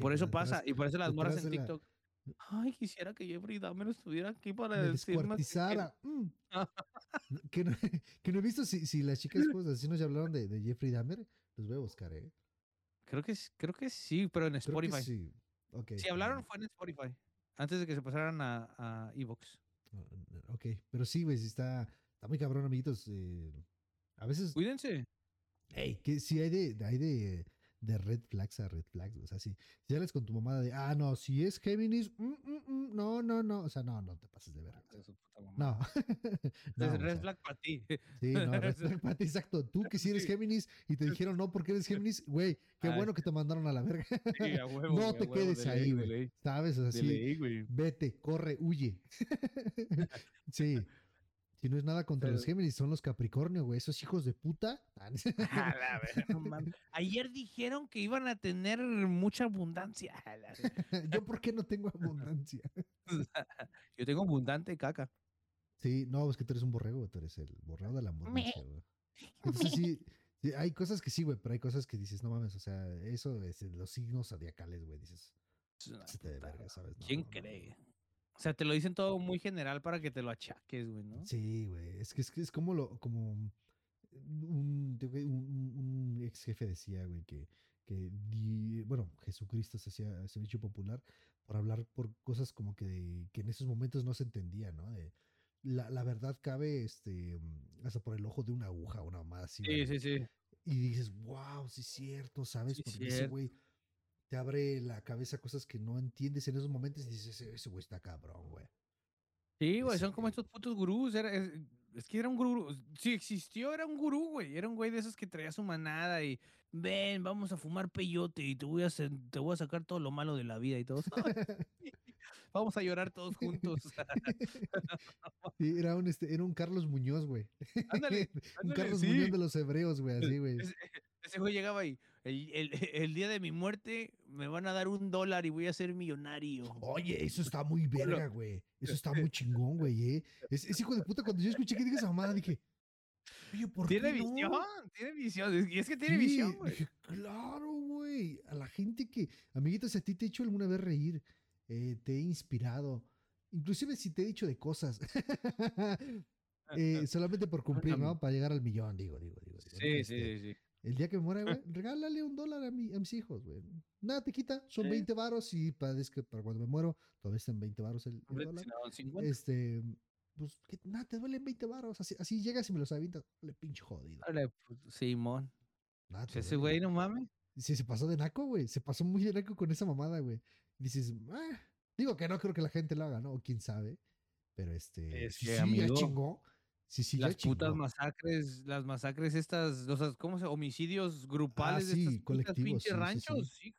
Por eso pasa. Y por eso las morras en la- TikTok. Ay, quisiera que Jeffrey Dahmer estuviera aquí para me decirme. que- mm. (laughs) que, no, (laughs) que no he visto si, si las chicas pues, asesinos ya hablaron de, de Jeffrey Dahmer. Los voy a buscar, ¿eh? Creo que, creo que sí, pero en Spotify. sí. Ok. Si hablaron fue en Spotify. Antes de que se pasaran a, a Evox. Ok, pero sí, güey, está, está muy cabrón, amiguitos. eh, a veces, Cuídense. hey, que sí hay de, hay de, de red flags a red flags. O sea, si, si sales con tu mamada de, ah, no, si es Géminis, mm, mm, mm, no, no, no. O sea, no, no te pases de verga. o sea, No. (laughs) (laughs) no, Es red sea, flag para ti. Sí, no, red (laughs) flag para ti, exacto. Tú que si eres. Géminis y te dijeron no porque eres Géminis, güey, qué Ah, bueno que te mandaron a la verga. Sí, a huevo, no a te huevo, quedes ahí, güey. ¿Sabes? O sea, sí, ley, vete, corre, huye. sí. Si no es nada contra los Géminis, son los Capricornio, güey. Esos hijos de puta. (laughs) (laughs) La. (laughs) Ayer dijeron que iban a tener mucha abundancia. Yo, ¿por qué no tengo abundancia? Yo tengo abundante caca. Sí, no, es que tú eres un borrego, güey, tú eres el borrego de la abundancia, güey. Entonces sí, sí, hay cosas que sí, güey, pero hay cosas que dices, no mames, o sea, eso es los signos zodiacales, güey, dices, Es una "Pásate de puta- verga, ¿sabes? No, ¿Quién no, cree? no". O sea, te lo dicen todo muy general para que te lo achaques, güey, ¿no? Sí, güey, es que es, que es como lo, como un, ex jefe decía, güey, que, que di- bueno, Jesucristo se hacía, se hecho popular por hablar por cosas como que, que en esos momentos no se entendía, ¿no? De, la, la verdad cabe este, hasta por el ojo de una aguja, una mamada así. Sí, sí, sí. Y dices, wow, sí es cierto, ¿sabes? Sí, Porque ese güey te abre la cabeza cosas que no entiendes en esos momentos y dices, ese, ese güey está cabrón, güey. Sí, güey, son como estos putos gurús. era- es, es que era un gurú. Si existió, era un gurú, güey. Era un güey de esos que traía su manada y ven, vamos a fumar peyote y te voy a, hacer- te voy a sacar todo lo malo de la vida y todo. (laughs) (laughs) vamos a llorar todos juntos. (laughs) Sí, era un, este, era un Carlos Muñoz, güey. ándale, un Carlos sí. Muñoz de los hebreos, güey, así, güey. Ese, güey llegaba y el, el- el día de mi muerte me van a dar un dólar y voy a ser millonario. Oye, eso está muy verga, güey. Eso está muy chingón, güey, eh. Es, ese hijo de puta, cuando yo escuché que diga esa mamada, dije, oye, ¿por Tiene qué no? visión, tiene visión. Y es que tiene Sí, visión, güey. dije, claro, güey. A la gente que, amiguitos, a ti te he hecho alguna vez reír, eh, te he inspirado, inclusive si te he dicho de cosas, (laughs) eh, solamente por cumplir, ¿no? Para llegar al millón, digo, digo, digo. digo, ¿no? Sí, Este, sí, sí. El día que me muera, güey, (laughs) regálale un dólar a, mi- a mis hijos, güey. Nada te quita, son Sí. 20 varos y para, es que para cuando me muero todavía están 20 varos el, el dólar. si no, 50. Este, pues, que nada, te duelen 20 varos. Así, así llegas y me los avientas. Le pinche jodido. Órale, pues, Simón. Nada, te ese güey no mames. Sí, se pasó de naco, güey. Se pasó muy de naco con esa mamada, güey. Dices, "Ah". digo que no creo que la gente lo haga, ¿no? O quién sabe. Pero este, Es que, sí, ya amigo, chingó. Sí, sí, las putas chingó. masacres, las masacres estas, o sea, ¿cómo se? Homicidios grupales de Ah, sí, estos putas colectivos, pinches sí, sí, sí. ranchos. sí.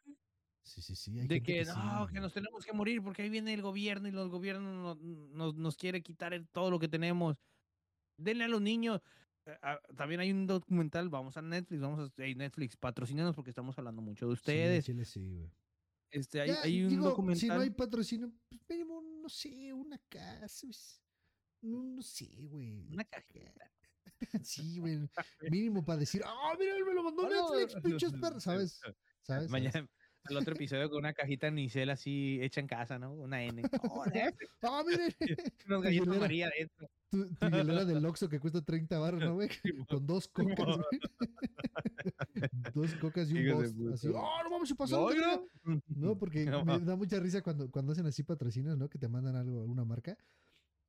Sí, sí, sí. hay De que, sí, no, que nos tenemos que morir porque ahí viene el gobierno y los gobiernos no- nos, nos quiere quitar el- todo lo que tenemos. Denle a los niños. Eh, ah, También hay un documental, vamos a Netflix, vamos a hey, Netflix, patrocínanos porque estamos hablando mucho de Sí, ustedes. Chile sí, güey. este, hay, Ya, hay un digo, documental. Si no hay patrocinio, pues mínimo, no sé, una casa. pues, No, no sé, güey. Una cajita. (laughs) Sí, güey. Mínimo para decir, ah, mira, él me lo mandó Oh, no. Netflix, (laughs) pinches perros, ¿sabes? ¿Sabes? Mañana, (laughs) el otro episodio con una cajita Nicel así hecha en casa, ¿no? Una N. Órale, Ah, galletas hielera. María adentro. tu, tu hielera del Oxxo que cuesta 30 baros, ¿no, güey? Con dos cocas, güey. Dos cocas y un boss. Así, ah, no vamos a pasar. No, mira. No, porque No, me da mucha risa cuando, cuando hacen así patrocinios, ¿no? Que te mandan algo, alguna marca.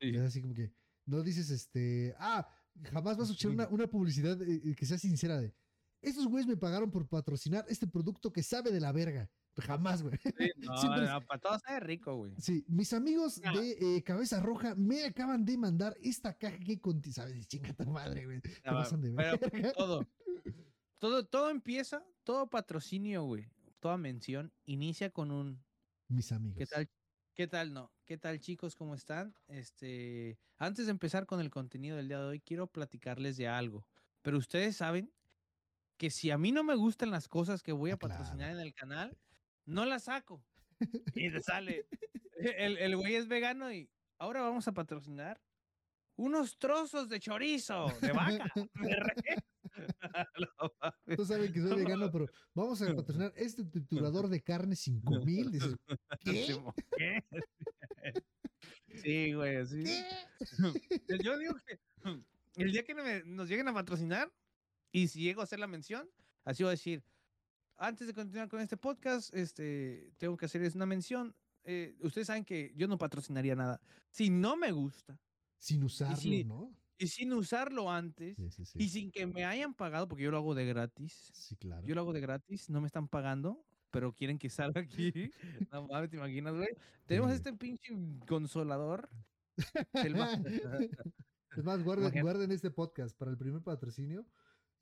Sí. Es así como que no dices, este, ah, jamás vas a escuchar una, una publicidad eh, eh, que sea sincera de, estos güeyes me pagaron por patrocinar este producto que sabe de la verga. Jamás, güey. Sí, (laughs) no, Siempre es- no, para todos sabe rico, güey. Sí, mis amigos Ah. de eh, Cabeza Roja me acaban de mandar esta caja que contiene, ¿sabes? Chinga tu madre, güey. Te pasan de pero verga. todo, (laughs) todo, todo empieza, todo patrocinio, güey, toda mención inicia con un Mis amigos. ¿qué tal? ¿Qué tal? No, ¿qué tal chicos? ¿Cómo están? Este, antes de empezar con el contenido del día de hoy, quiero platicarles de algo. Pero ustedes saben que si a mí no me gustan las cosas que voy Ah, a patrocinar claro. en el canal, no las saco. (laughs) Y le sale. El, el güey es vegano y ahora vamos a patrocinar unos trozos de chorizo de vaca. de res". No saben que soy vegano, pero vamos a patrocinar este triturador de carne 5000. Dices, ¿qué? (laughs) Simón, ¿qué? Sí, (laughs) güey, sí. ¿Qué? (laughs) Yo digo que el día que nos lleguen a patrocinar y si llego a hacer la mención, así voy a decir, antes de continuar con este podcast, este, tengo que hacerles una mención. Eh, ustedes saben que yo no patrocinaría nada. Si no me gusta Sin usarlo, ¿no? Y sin usarlo antes Sí, sí, sí. y sin que me hayan pagado, porque yo lo hago de gratis. Sí, claro. Yo lo hago de gratis, no me están pagando, pero quieren que salga aquí. (laughs) No mames, ¿te imaginas, güey? Tenemos este pinche consolador. (laughs) Es más, (laughs) guarden, guarden este podcast para el primer patrocinio.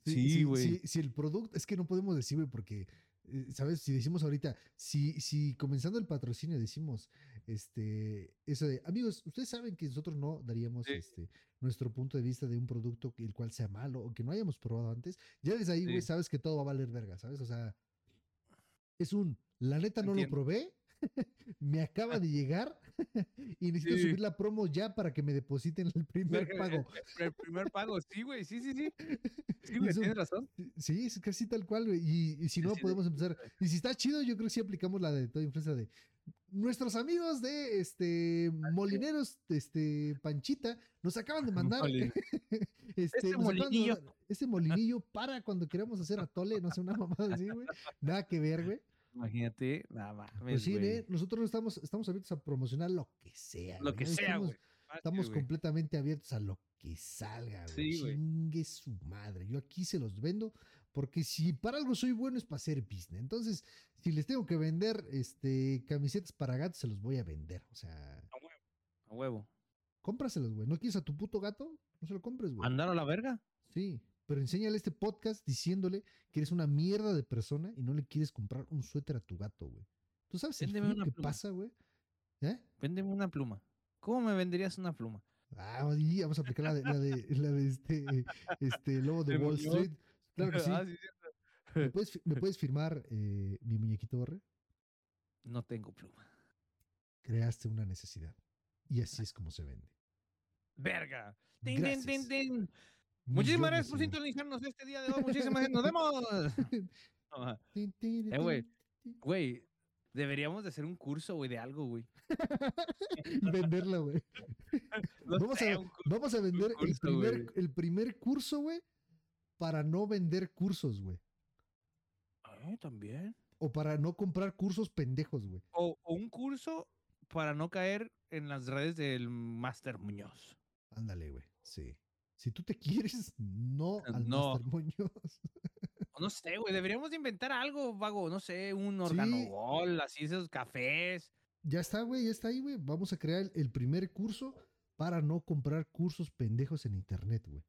Sí, si- güey. Si, si el producto, es que no podemos decir, güey, porque, eh, ¿sabes? Si decimos ahorita, si, si comenzando el patrocinio decimos, este, eso de, amigos, ustedes saben que nosotros no daríamos, Sí. este, nuestro punto de vista de un producto que el cual sea malo o que no hayamos probado antes, ya desde ahí, güey, Sí. sabes que todo va a valer verga, ¿sabes? O sea, es un, la neta no Entiendo. lo probé, (laughs) me acaba de llegar (laughs) y necesito Sí. subir la promo ya para que me depositen el primer pago. El, el primer pago, sí, güey, sí, sí, sí. Sí, güey, tienes razón. Sí, es casi tal cual, güey. Y, y si no, sí, podemos empezar. Y si está chido, yo creo que sí aplicamos la de toda influencia de nuestros amigos de este Molineros, este Panchita, nos acaban de (laughs) mandar Molin- este, Ese molinillo. mandar ese molinillo para cuando queramos hacer atole, no sé, una mamada así, güey. Nada que ver, güey. Imagínate, nada más. Pues sí, ¿eh? nosotros no estamos, estamos abiertos a promocionar lo que sea. Lo güey, que sea, Estamos- güey. Estamos güey. completamente abiertos a lo que salga, güey. Sí. Chingue su madre. Yo aquí se los vendo porque si para algo soy bueno es para hacer business. Entonces, si les tengo que vender este camisetas para gatos, se los voy a vender. O sea, A huevo. A huevo. cómpraselos, güey. ¿No quieres a tu puto gato? No se lo compres, güey. ¿Andar a la verga? Sí, pero enséñale este podcast diciéndole que eres una mierda de persona y no le quieres comprar un suéter a tu gato, güey. ¿Tú sabes el Véndeme una que pluma. pasa, güey? ¿Eh? Véndeme una pluma. ¿Cómo me venderías una pluma? Ah, y vamos a aplicar la de, la de, la de este, este lobo de Wall. Street. Claro que sí. (laughs) Ah, sí. ¿Me puedes, fi- me puedes firmar eh, mi muñequito Borre? No tengo pluma. Creaste una necesidad. Y así es como se vende. Verga. Tin, tin, tin. Muchísimas gracias por sintonizarnos este día de hoy. Muchísimas gracias. Nos vemos. (laughs) Eh, güey. Güey, deberíamos de hacer un curso, güey, de algo, güey. (laughs) Venderla, güey. (laughs) No Vamos a, vamos a vender el, primer, el primer curso, güey, para no vender cursos, güey. Eh, también. O para no comprar cursos pendejos, güey. O, o un curso para no caer en las redes del Master Muñoz. Ándale, güey. Sí. Si tú te quieres, no Eh, al no. Master Muñoz. O No sé, güey, deberíamos de inventar algo, vago, no sé, un Sí. organogol, así esos cafés. Ya está, güey, ya está ahí, güey. Vamos a crear el, primer curso para no comprar cursos pendejos en internet, güey.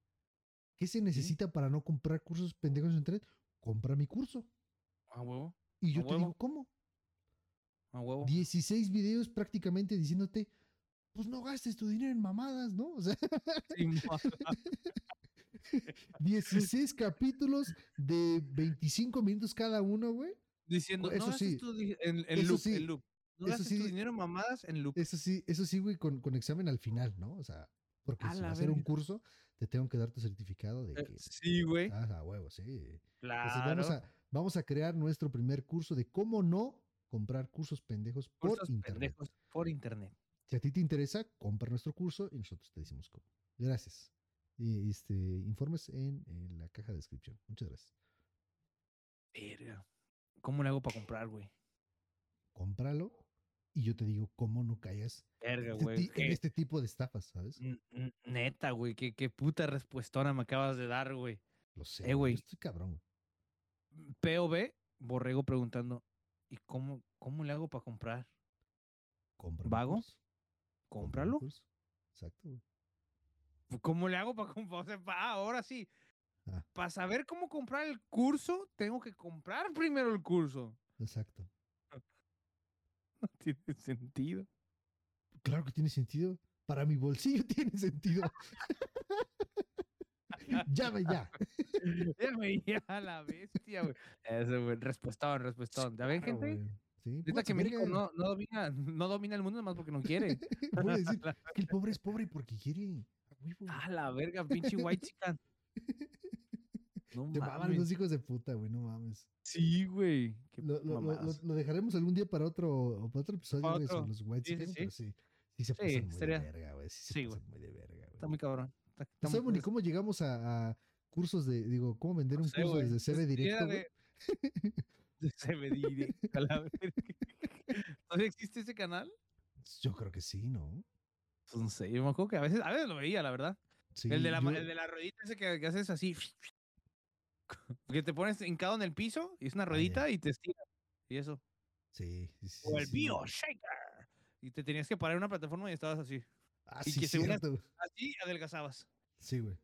¿Qué se necesita para no comprar cursos pendejos en internet? Compra mi curso. A huevo, Y yo A te huevo. digo, ¿cómo? a huevo. 16 videos prácticamente diciéndote, pues no gastes tu dinero en mamadas, ¿no? O sea, Sí, mo- 16 (laughs) capítulos de 25 minutos cada uno, güey. Diciendo, Eso no gastes sí, tu en, loop, sí, en loop. No gastes tu dinero en mamadas en loop. Eso sí, eso sí, güey, con, con examen al final, ¿no? O sea, porque A si la va a ser un curso, te tengo que dar tu certificado de Eh, que sí, güey. Ah, a huevo, sí. Entonces Claro. vamos a, vamos a crear nuestro primer curso de cómo no comprar cursos pendejos por Cursos internet. pendejos por internet. Si a ti te interesa, compra nuestro curso y nosotros te decimos cómo. Gracias. Y este, informes en, en la caja de descripción. Muchas gracias. Verga. ¿Cómo le hago para comprar, güey? Cómpralo y yo te digo cómo no Verga, este güey. en este tipo de estafas, ¿sabes? N- n- Neta, güey. Qué, qué puta respuestona me acabas de dar, güey. Lo sé. Eh, güey. Estoy cabrón. POV, Borrego preguntando, ¿y cómo, cómo le hago para comprar? Compra ¿Vago? ¿Cómpralo? curso. Exacto, güey. ¿Cómo le hago para comprar? O sea, pa- ah, ahora sí. Ah. Para saber cómo comprar el curso, tengo que comprar primero el curso. Exacto. (laughs) No tiene sentido. Claro que tiene sentido. Para mi bolsillo (laughs) tiene sentido. (laughs) Llame ya. Ya me iba a la bestia, güey. Eso, güey. Respuestón, respuestón. ¿Ya ven, gente? Sí, pónganse que México no, no, domina, no domina el mundo nomás porque no quiere. (laughs) Decir (laughs) que el pobre es pobre porque quiere. Ah, la verga, pinche white chican. (laughs) No Te mames. los hijos de puta, güey, no mames. Sí, güey. Lo, lo- lo- dejaremos algún día para otro, para otro episodio, güey, sobre los white Sí, sí, chicken, sí. pero sí, sí se Sí, pasan muy sería- de verga, güey. Sí, se sí, güey. pasan muy de verga, güey. Está muy cabrón. Está- está No muy- sabemos ni cómo llegamos a, a cursos de, digo, cómo vender no un sé, curso desde CB directo, güey. Se ve directo a la verga. ¿Todavía existe ese canal? Yo creo que sí, ¿no? Pues no sé, yo me acuerdo que a veces, a veces lo veía, la verdad. Sí, el, de la, yo- el de la ruedita ese que, que haces así. (laughs) Que te pones hincado en el piso y es una Ah, ruedita y te estiras. Y eso. Sí, sí, O el sí. Bio Shaker. Y te tenías que parar en una plataforma y estabas así. Ah, y que según. Así adelgazabas. Sí, güey.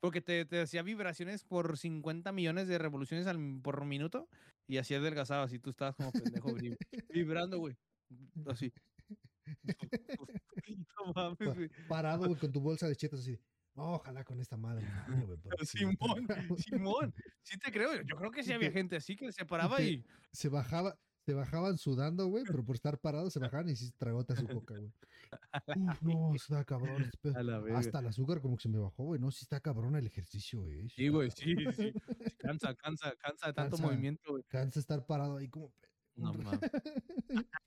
Porque te, te hacía vibraciones por 50 millones de revoluciones al, por minuto y así adelgazabas y tú estabas como pendejo vibra- vibrando, güey. (laughs) Así. (laughs) No mames, güey. Parado, güey, con tu bolsa de chetos así. de, "No, ojalá con esta madre. güey, Simón, agarro". Simón. (laughs) Sí te creo. Yo creo que sí había te- gente así que se paraba te- y. Se bajaba, se bajaban sudando, güey, pero por estar parados se bajaban y sí tragota su coca, güey. Uf, (laughs) no, está cabrón. Hasta el azúcar como que se me bajó, güey. No, sí está cabrón el ejercicio, eh. Sí, está güey, sí, sí. Cansa, cansa, cansa de tanto Cansa. movimiento, güey. Cansa estar parado ahí como. No mames. (laughs)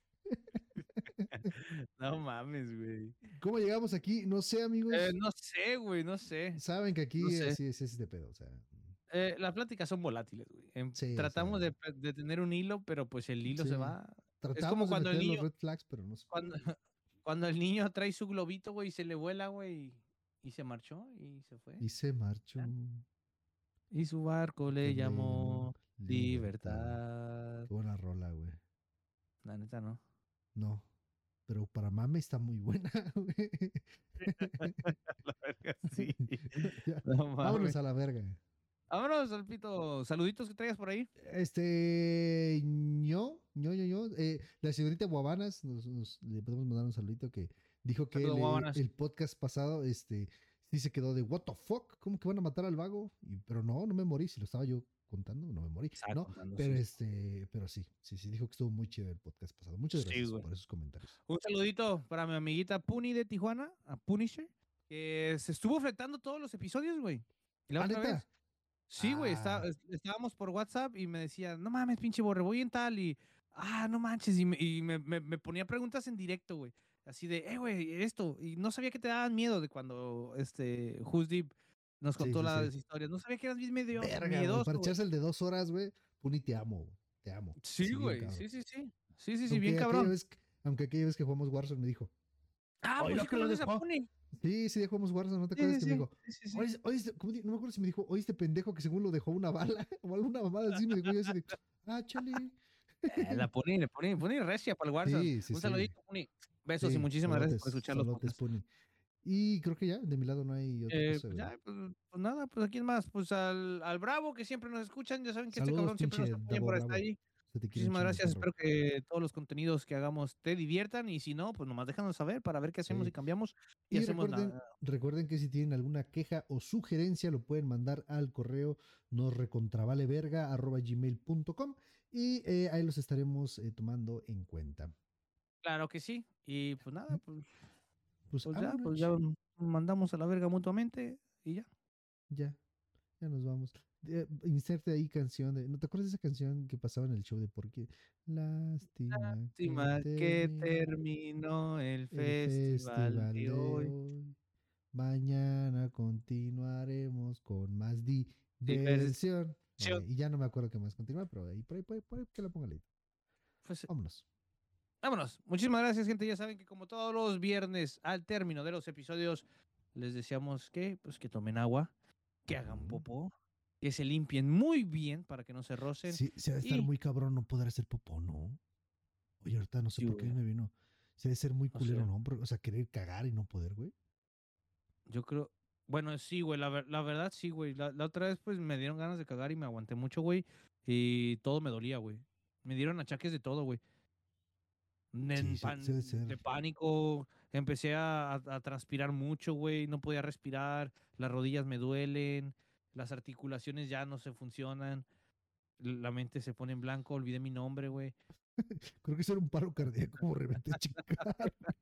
No mames, güey. ¿Cómo llegamos aquí? No sé, amigos. Eh, no sé, güey, no sé. Saben que aquí no sé. así es este pedo, o sea. Eh, las pláticas son volátiles, güey. Em, Sí, Tratamos de, de tener un hilo, pero pues el hilo Sí. se va. Tratamos de cuando el meter niño- los red flags, pero no se Cuando, (laughs) cuando el niño trae su globito, güey, y se le vuela, güey, y se marchó y se fue. Y se marchó. Y su barco le llamó Libertad. Libertad. Qué buena rola, güey. La neta, ¿no? No. Pero para mame está muy buena, (laughs) güey. (laughs) La verga, sí. Ya, No mames. Vámonos a la verga. Vámonos, Alpito. Saluditos que traigas por ahí. Este, ño, ño, ño, ño. eh, la señorita Guabanas, nos, nos- le podemos mandar un saludito que dijo que Saludo, el, podcast pasado, este, sí se quedó de what the fuck, ¿cómo que van a matar al vago? Y, pero no, no me morí, si lo estaba yo contando, no me morí. No, pero sí. este, pero sí, sí, sí, dijo que estuvo muy chido el podcast pasado. Muchas gracias por esos comentarios. Un saludito para mi amiguita Puni de Tijuana, a Punisher, que se estuvo fletando todos los episodios, güey. Y la ¿Ah, otra neta? vez. Sí, güey, Ah. es- estábamos por WhatsApp y me decía, no mames, pinche borre, voy en tal y, ah, no manches, y me, y me, me- me ponía preguntas en directo, güey. Así de, eh, güey, esto, y no sabía que te daban miedo de cuando, este, Who's Deep nos contó sí, las sí. historias. No sabía que eras bien medio Verga, miedoso, para echarse el de dos horas, güey, Puni, te amo, te amo. Sí, güey, sí, sí, sí. Sí, sí, sí, Aunque bien cabrón. vez aunque aquella vez que jugamos Warzone me dijo, Ah, pues lo sí que lo dejó. Puni. Sí, sí, jugamos Warzone, ¿no te acuerdas sí, que me dijo? Sí, sí, sí. Oye, oye, ¿cómo di- no me acuerdo si me dijo, oye, este pendejo que según lo dejó una bala (laughs) o alguna mamada así, me dijo yo así de, ah, chale. Eh, la Puni, le pone, pone recia para el Warzone. Sí, sí, Un sí. saludito, Puni. Besos y muchísimas gracias por escuchar los. Puni. Y creo que ya, de mi lado no hay otra Eh, cosa, pues ya, pues, pues nada, pues aquí más, pues al, al Bravo que siempre nos escuchan, ya saben que este Saludos, cabrón siempre nos apoya por estar ahí. Se te Muchísimas gracias, espero que todos los contenidos que hagamos te diviertan y si no, pues nomás déjanos saber para ver qué hacemos Sí. y cambiamos y, Y hacemos recuerden, nada. recuerden que si tienen alguna queja o sugerencia lo pueden mandar al correo nos recontravaleverga arroba gmail.com y eh, ahí los estaremos eh, tomando en cuenta. Claro que sí. Y pues nada, pues, Pues, pues ya, pues ya mandamos a la verga mutuamente y ya. ya, ya nos vamos. Eh, inserte ahí canción de, ¿no te acuerdas de esa canción que pasaba en el show de por qué? Lástima, Lástima que terminó el el festival de hoy. Mañana continuaremos con más diversión. Eh, y ya no me acuerdo qué más continuar, pero ahí por ahí, por ahí, por ahí, que la pongan ahí. Pues Vámonos. Vámonos. Muchísimas gracias, gente. Ya saben que como todos los viernes, al término de los episodios, les deseamos que, pues, que tomen agua, que hagan popó, que se limpien muy bien para que no se rocen. Sí, se debe estar y- muy cabrón no poder hacer popó, ¿no? Oye, ahorita no sé Sí, por qué me vino. Se debe ser muy culero, sé. ¿no? O sea, querer cagar y no poder, güey. Yo creo, bueno, sí, güey, la, ver- la verdad sí, güey. La, la otra vez, pues, me dieron ganas de cagar y me aguanté mucho, güey. Y todo me dolía, güey. Me dieron achaques de todo, güey. Sí, pan- de pánico, empecé a- a transpirar mucho, güey. No podía respirar, las rodillas me duelen, las articulaciones ya no se funcionan, la mente se pone en blanco, olvidé mi nombre, güey. (laughs) Creo que eso era un paro cardíaco, como reventé chica. (laughs)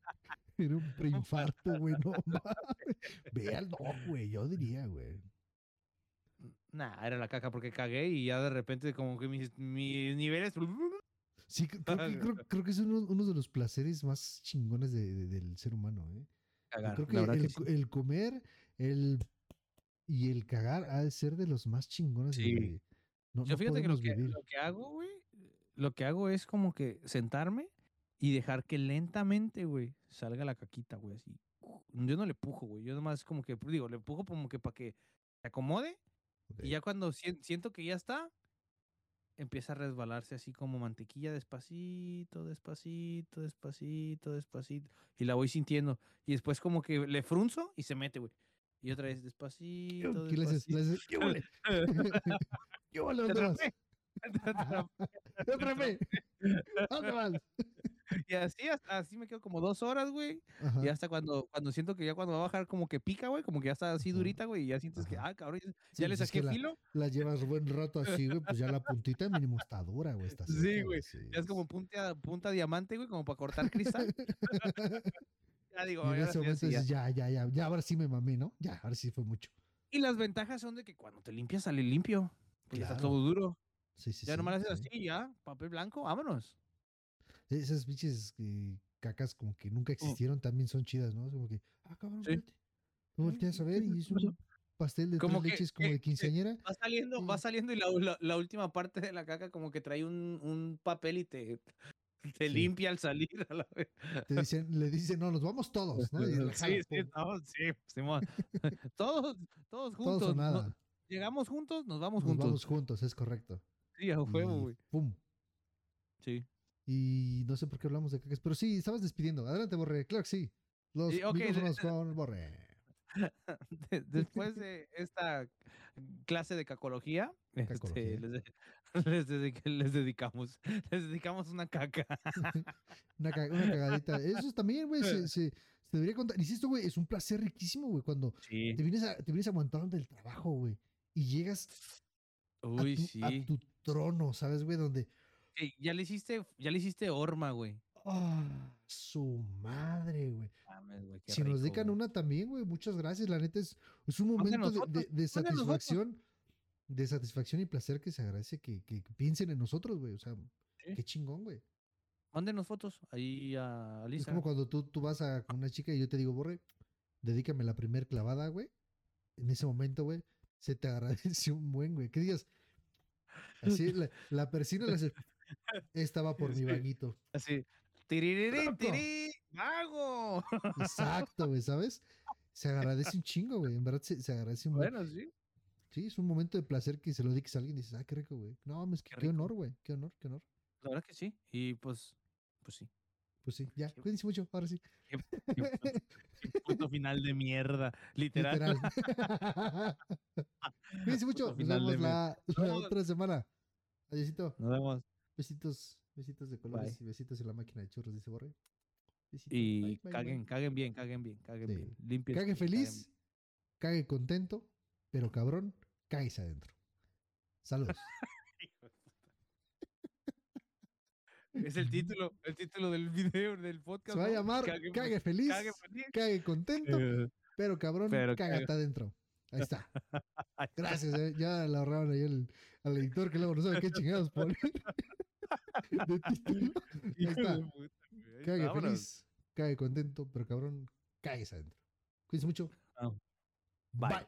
Era un preinfarto, güey, no (laughs) mames. Ve al doc, güey, yo diría, güey. Nah, era la caca porque cagué y ya de repente como que mis, mis niveles... Sí, cre- creo que, creo, creo que es uno, uno de los placeres más chingones de- de- del ser humano, ¿eh? Yo Cagar, creo que, verdad el, que sí. co- el comer el y el cagar ha de ser de los más chingones Sí. de... No, Yo no fíjate que lo que, lo que hago, güey, lo que hago es como que sentarme y dejar que lentamente, güey, salga la caquita, güey, así. Yo no le pujo, güey. Yo nomás como que, digo, le pujo como que para que se acomode. Ok. Y ya cuando sien- siento que ya está, empieza a resbalarse así como mantequilla despacito, despacito, despacito, despacito. Y la voy sintiendo. Y después como que le frunzo y se mete, güey. Y otra vez despacito, ¿Qué despacito. ¿Le haces? ¿Qué huele? (laughs) ¿Qué huele? ¿Dónde vas? te atrapé. (laughs) ¿Dónde vas? Y así, hasta- así me quedo como dos horas, güey. Ajá. Y hasta cuando, cuando siento que ya cuando va a bajar como que pica, güey, como que ya está así durita, güey, y ya sientes que, Ajá. ah, cabrón, ya, Sí, ya le pues es que saqué la- filo. La llevas buen rato así, güey, pues ya la puntita mínimo está dura, güey. Está Sí, güey, sí, Ya es como punta, punta diamante, güey, como para cortar cristal. (laughs) ya digo, Y en ese momento ya. dices, ya, ya, ya, ya, ahora sí me mamé, ¿no? Ya, ahora sí fue mucho. Y las ventajas son de que cuando te limpias sale limpio. Porque está todo duro. Sí, sí, ya sí, nomás haces sí. así, ya, papel blanco, vámonos. Esas biches eh, cacas como que nunca existieron también son chidas, ¿no? Es como que, ah, cabrón, Mm. Sí. volteas a ver y es (laughs) un pastel de Como tres que- leches como de quinceañera. Va saliendo, va saliendo y la, la- la última parte de la caca como que trae un, un papel y te, te Sí. limpia al salir. A la vez. Te dicen, le dicen, no, nos vamos todos, ¿no? Y (laughs) Sí, sí, no, sí, Simón. (laughs) todos, todos todos juntos. o no- nada. llegamos juntos, nos vamos Nos juntos. vamos juntos, es correcto. Sí, a huevo, Y güey. Pum. Sí. Y no sé por qué hablamos de cacas, pero sí, estabas despidiendo. Adelante, Borre, claro que sí. Los Sí, ok, de- micrófonos con Borre. (laughs) De- Después de esta clase de cacología, este, les, (laughs) les dedic- les dedicamos, (laughs) les dedicamos una caca. (laughs) Una, ca- una cagadita. Eso también, güey, se, se- se debería contar. Insisto, güey, es un placer riquísimo, güey, cuando Sí. te vienes, a, te vienes aguantando del trabajo, güey. Y llegas a Uy, tu, sí. a tu trono, ¿sabes, güey? Donde, Sí, Ya le hiciste, ya le hiciste horma, güey. ah, su madre, güey. Si nos dedican güey. una también, güey, muchas gracias. La neta es, es un momento de, de- de satisfacción, de satisfacción y placer que se agradece que, que piensen en nosotros, güey. O sea, Sí. qué chingón, güey. Mándenos fotos ahí a Es Lisa. como cuando tú, tú vas a, con una chica y yo te digo, Borre, dedícame la primer clavada, güey. En ese momento, güey, se te (laughs) agradece un buen, güey. ¿Qué digas? Así, la, la persina le hace, esta va por mi vaguito. Así. Tiririrín, tirí, ¡Mago! (laughs) Exacto, güey, ¿sabes? Se agradece un chingo, güey. En verdad se, se agradece un buen. Bueno, sí. Sí, es un momento de placer que se lo dediques a alguien y dices, ah, qué rico, güey. No, mames, qué, Qué honor, güey. Qué honor, qué honor. La verdad que sí. Y pues, pues sí. Pues sí, ya, cuídense mucho, ahora sí. Qué, qué puto- qué puto (laughs) final de mierda. Literal. Literal. (laughs) cuídense mucho. Nos vemos la, (laughs) otra semana. Adiósito. Nos vemos. Besitos, besitos de colores y besitos en la máquina de churros, dice Borre. Besitos, Y bye, bye, caguen, caguen bien, caguen bien, caguen Sí. bien. Limpien. Cague feliz, cague contento, pero cabrón, cáguese adentro. Saludos. (laughs) Es el título, el título del video, del Se podcast. va a llamar Cague- Cague feliz, cague feliz. cague contento, Eh, pero cabrón, Pero caga- adentro. (laughs) Ahí está. Gracias, eh. ya le ahorraron ahí el, al editor que luego no sabe qué chingados poner. (laughs) de título. Ahí está. Cague feliz, cague contento, pero cabrón, cáguese adentro. Cuídense mucho. Bye. Bye.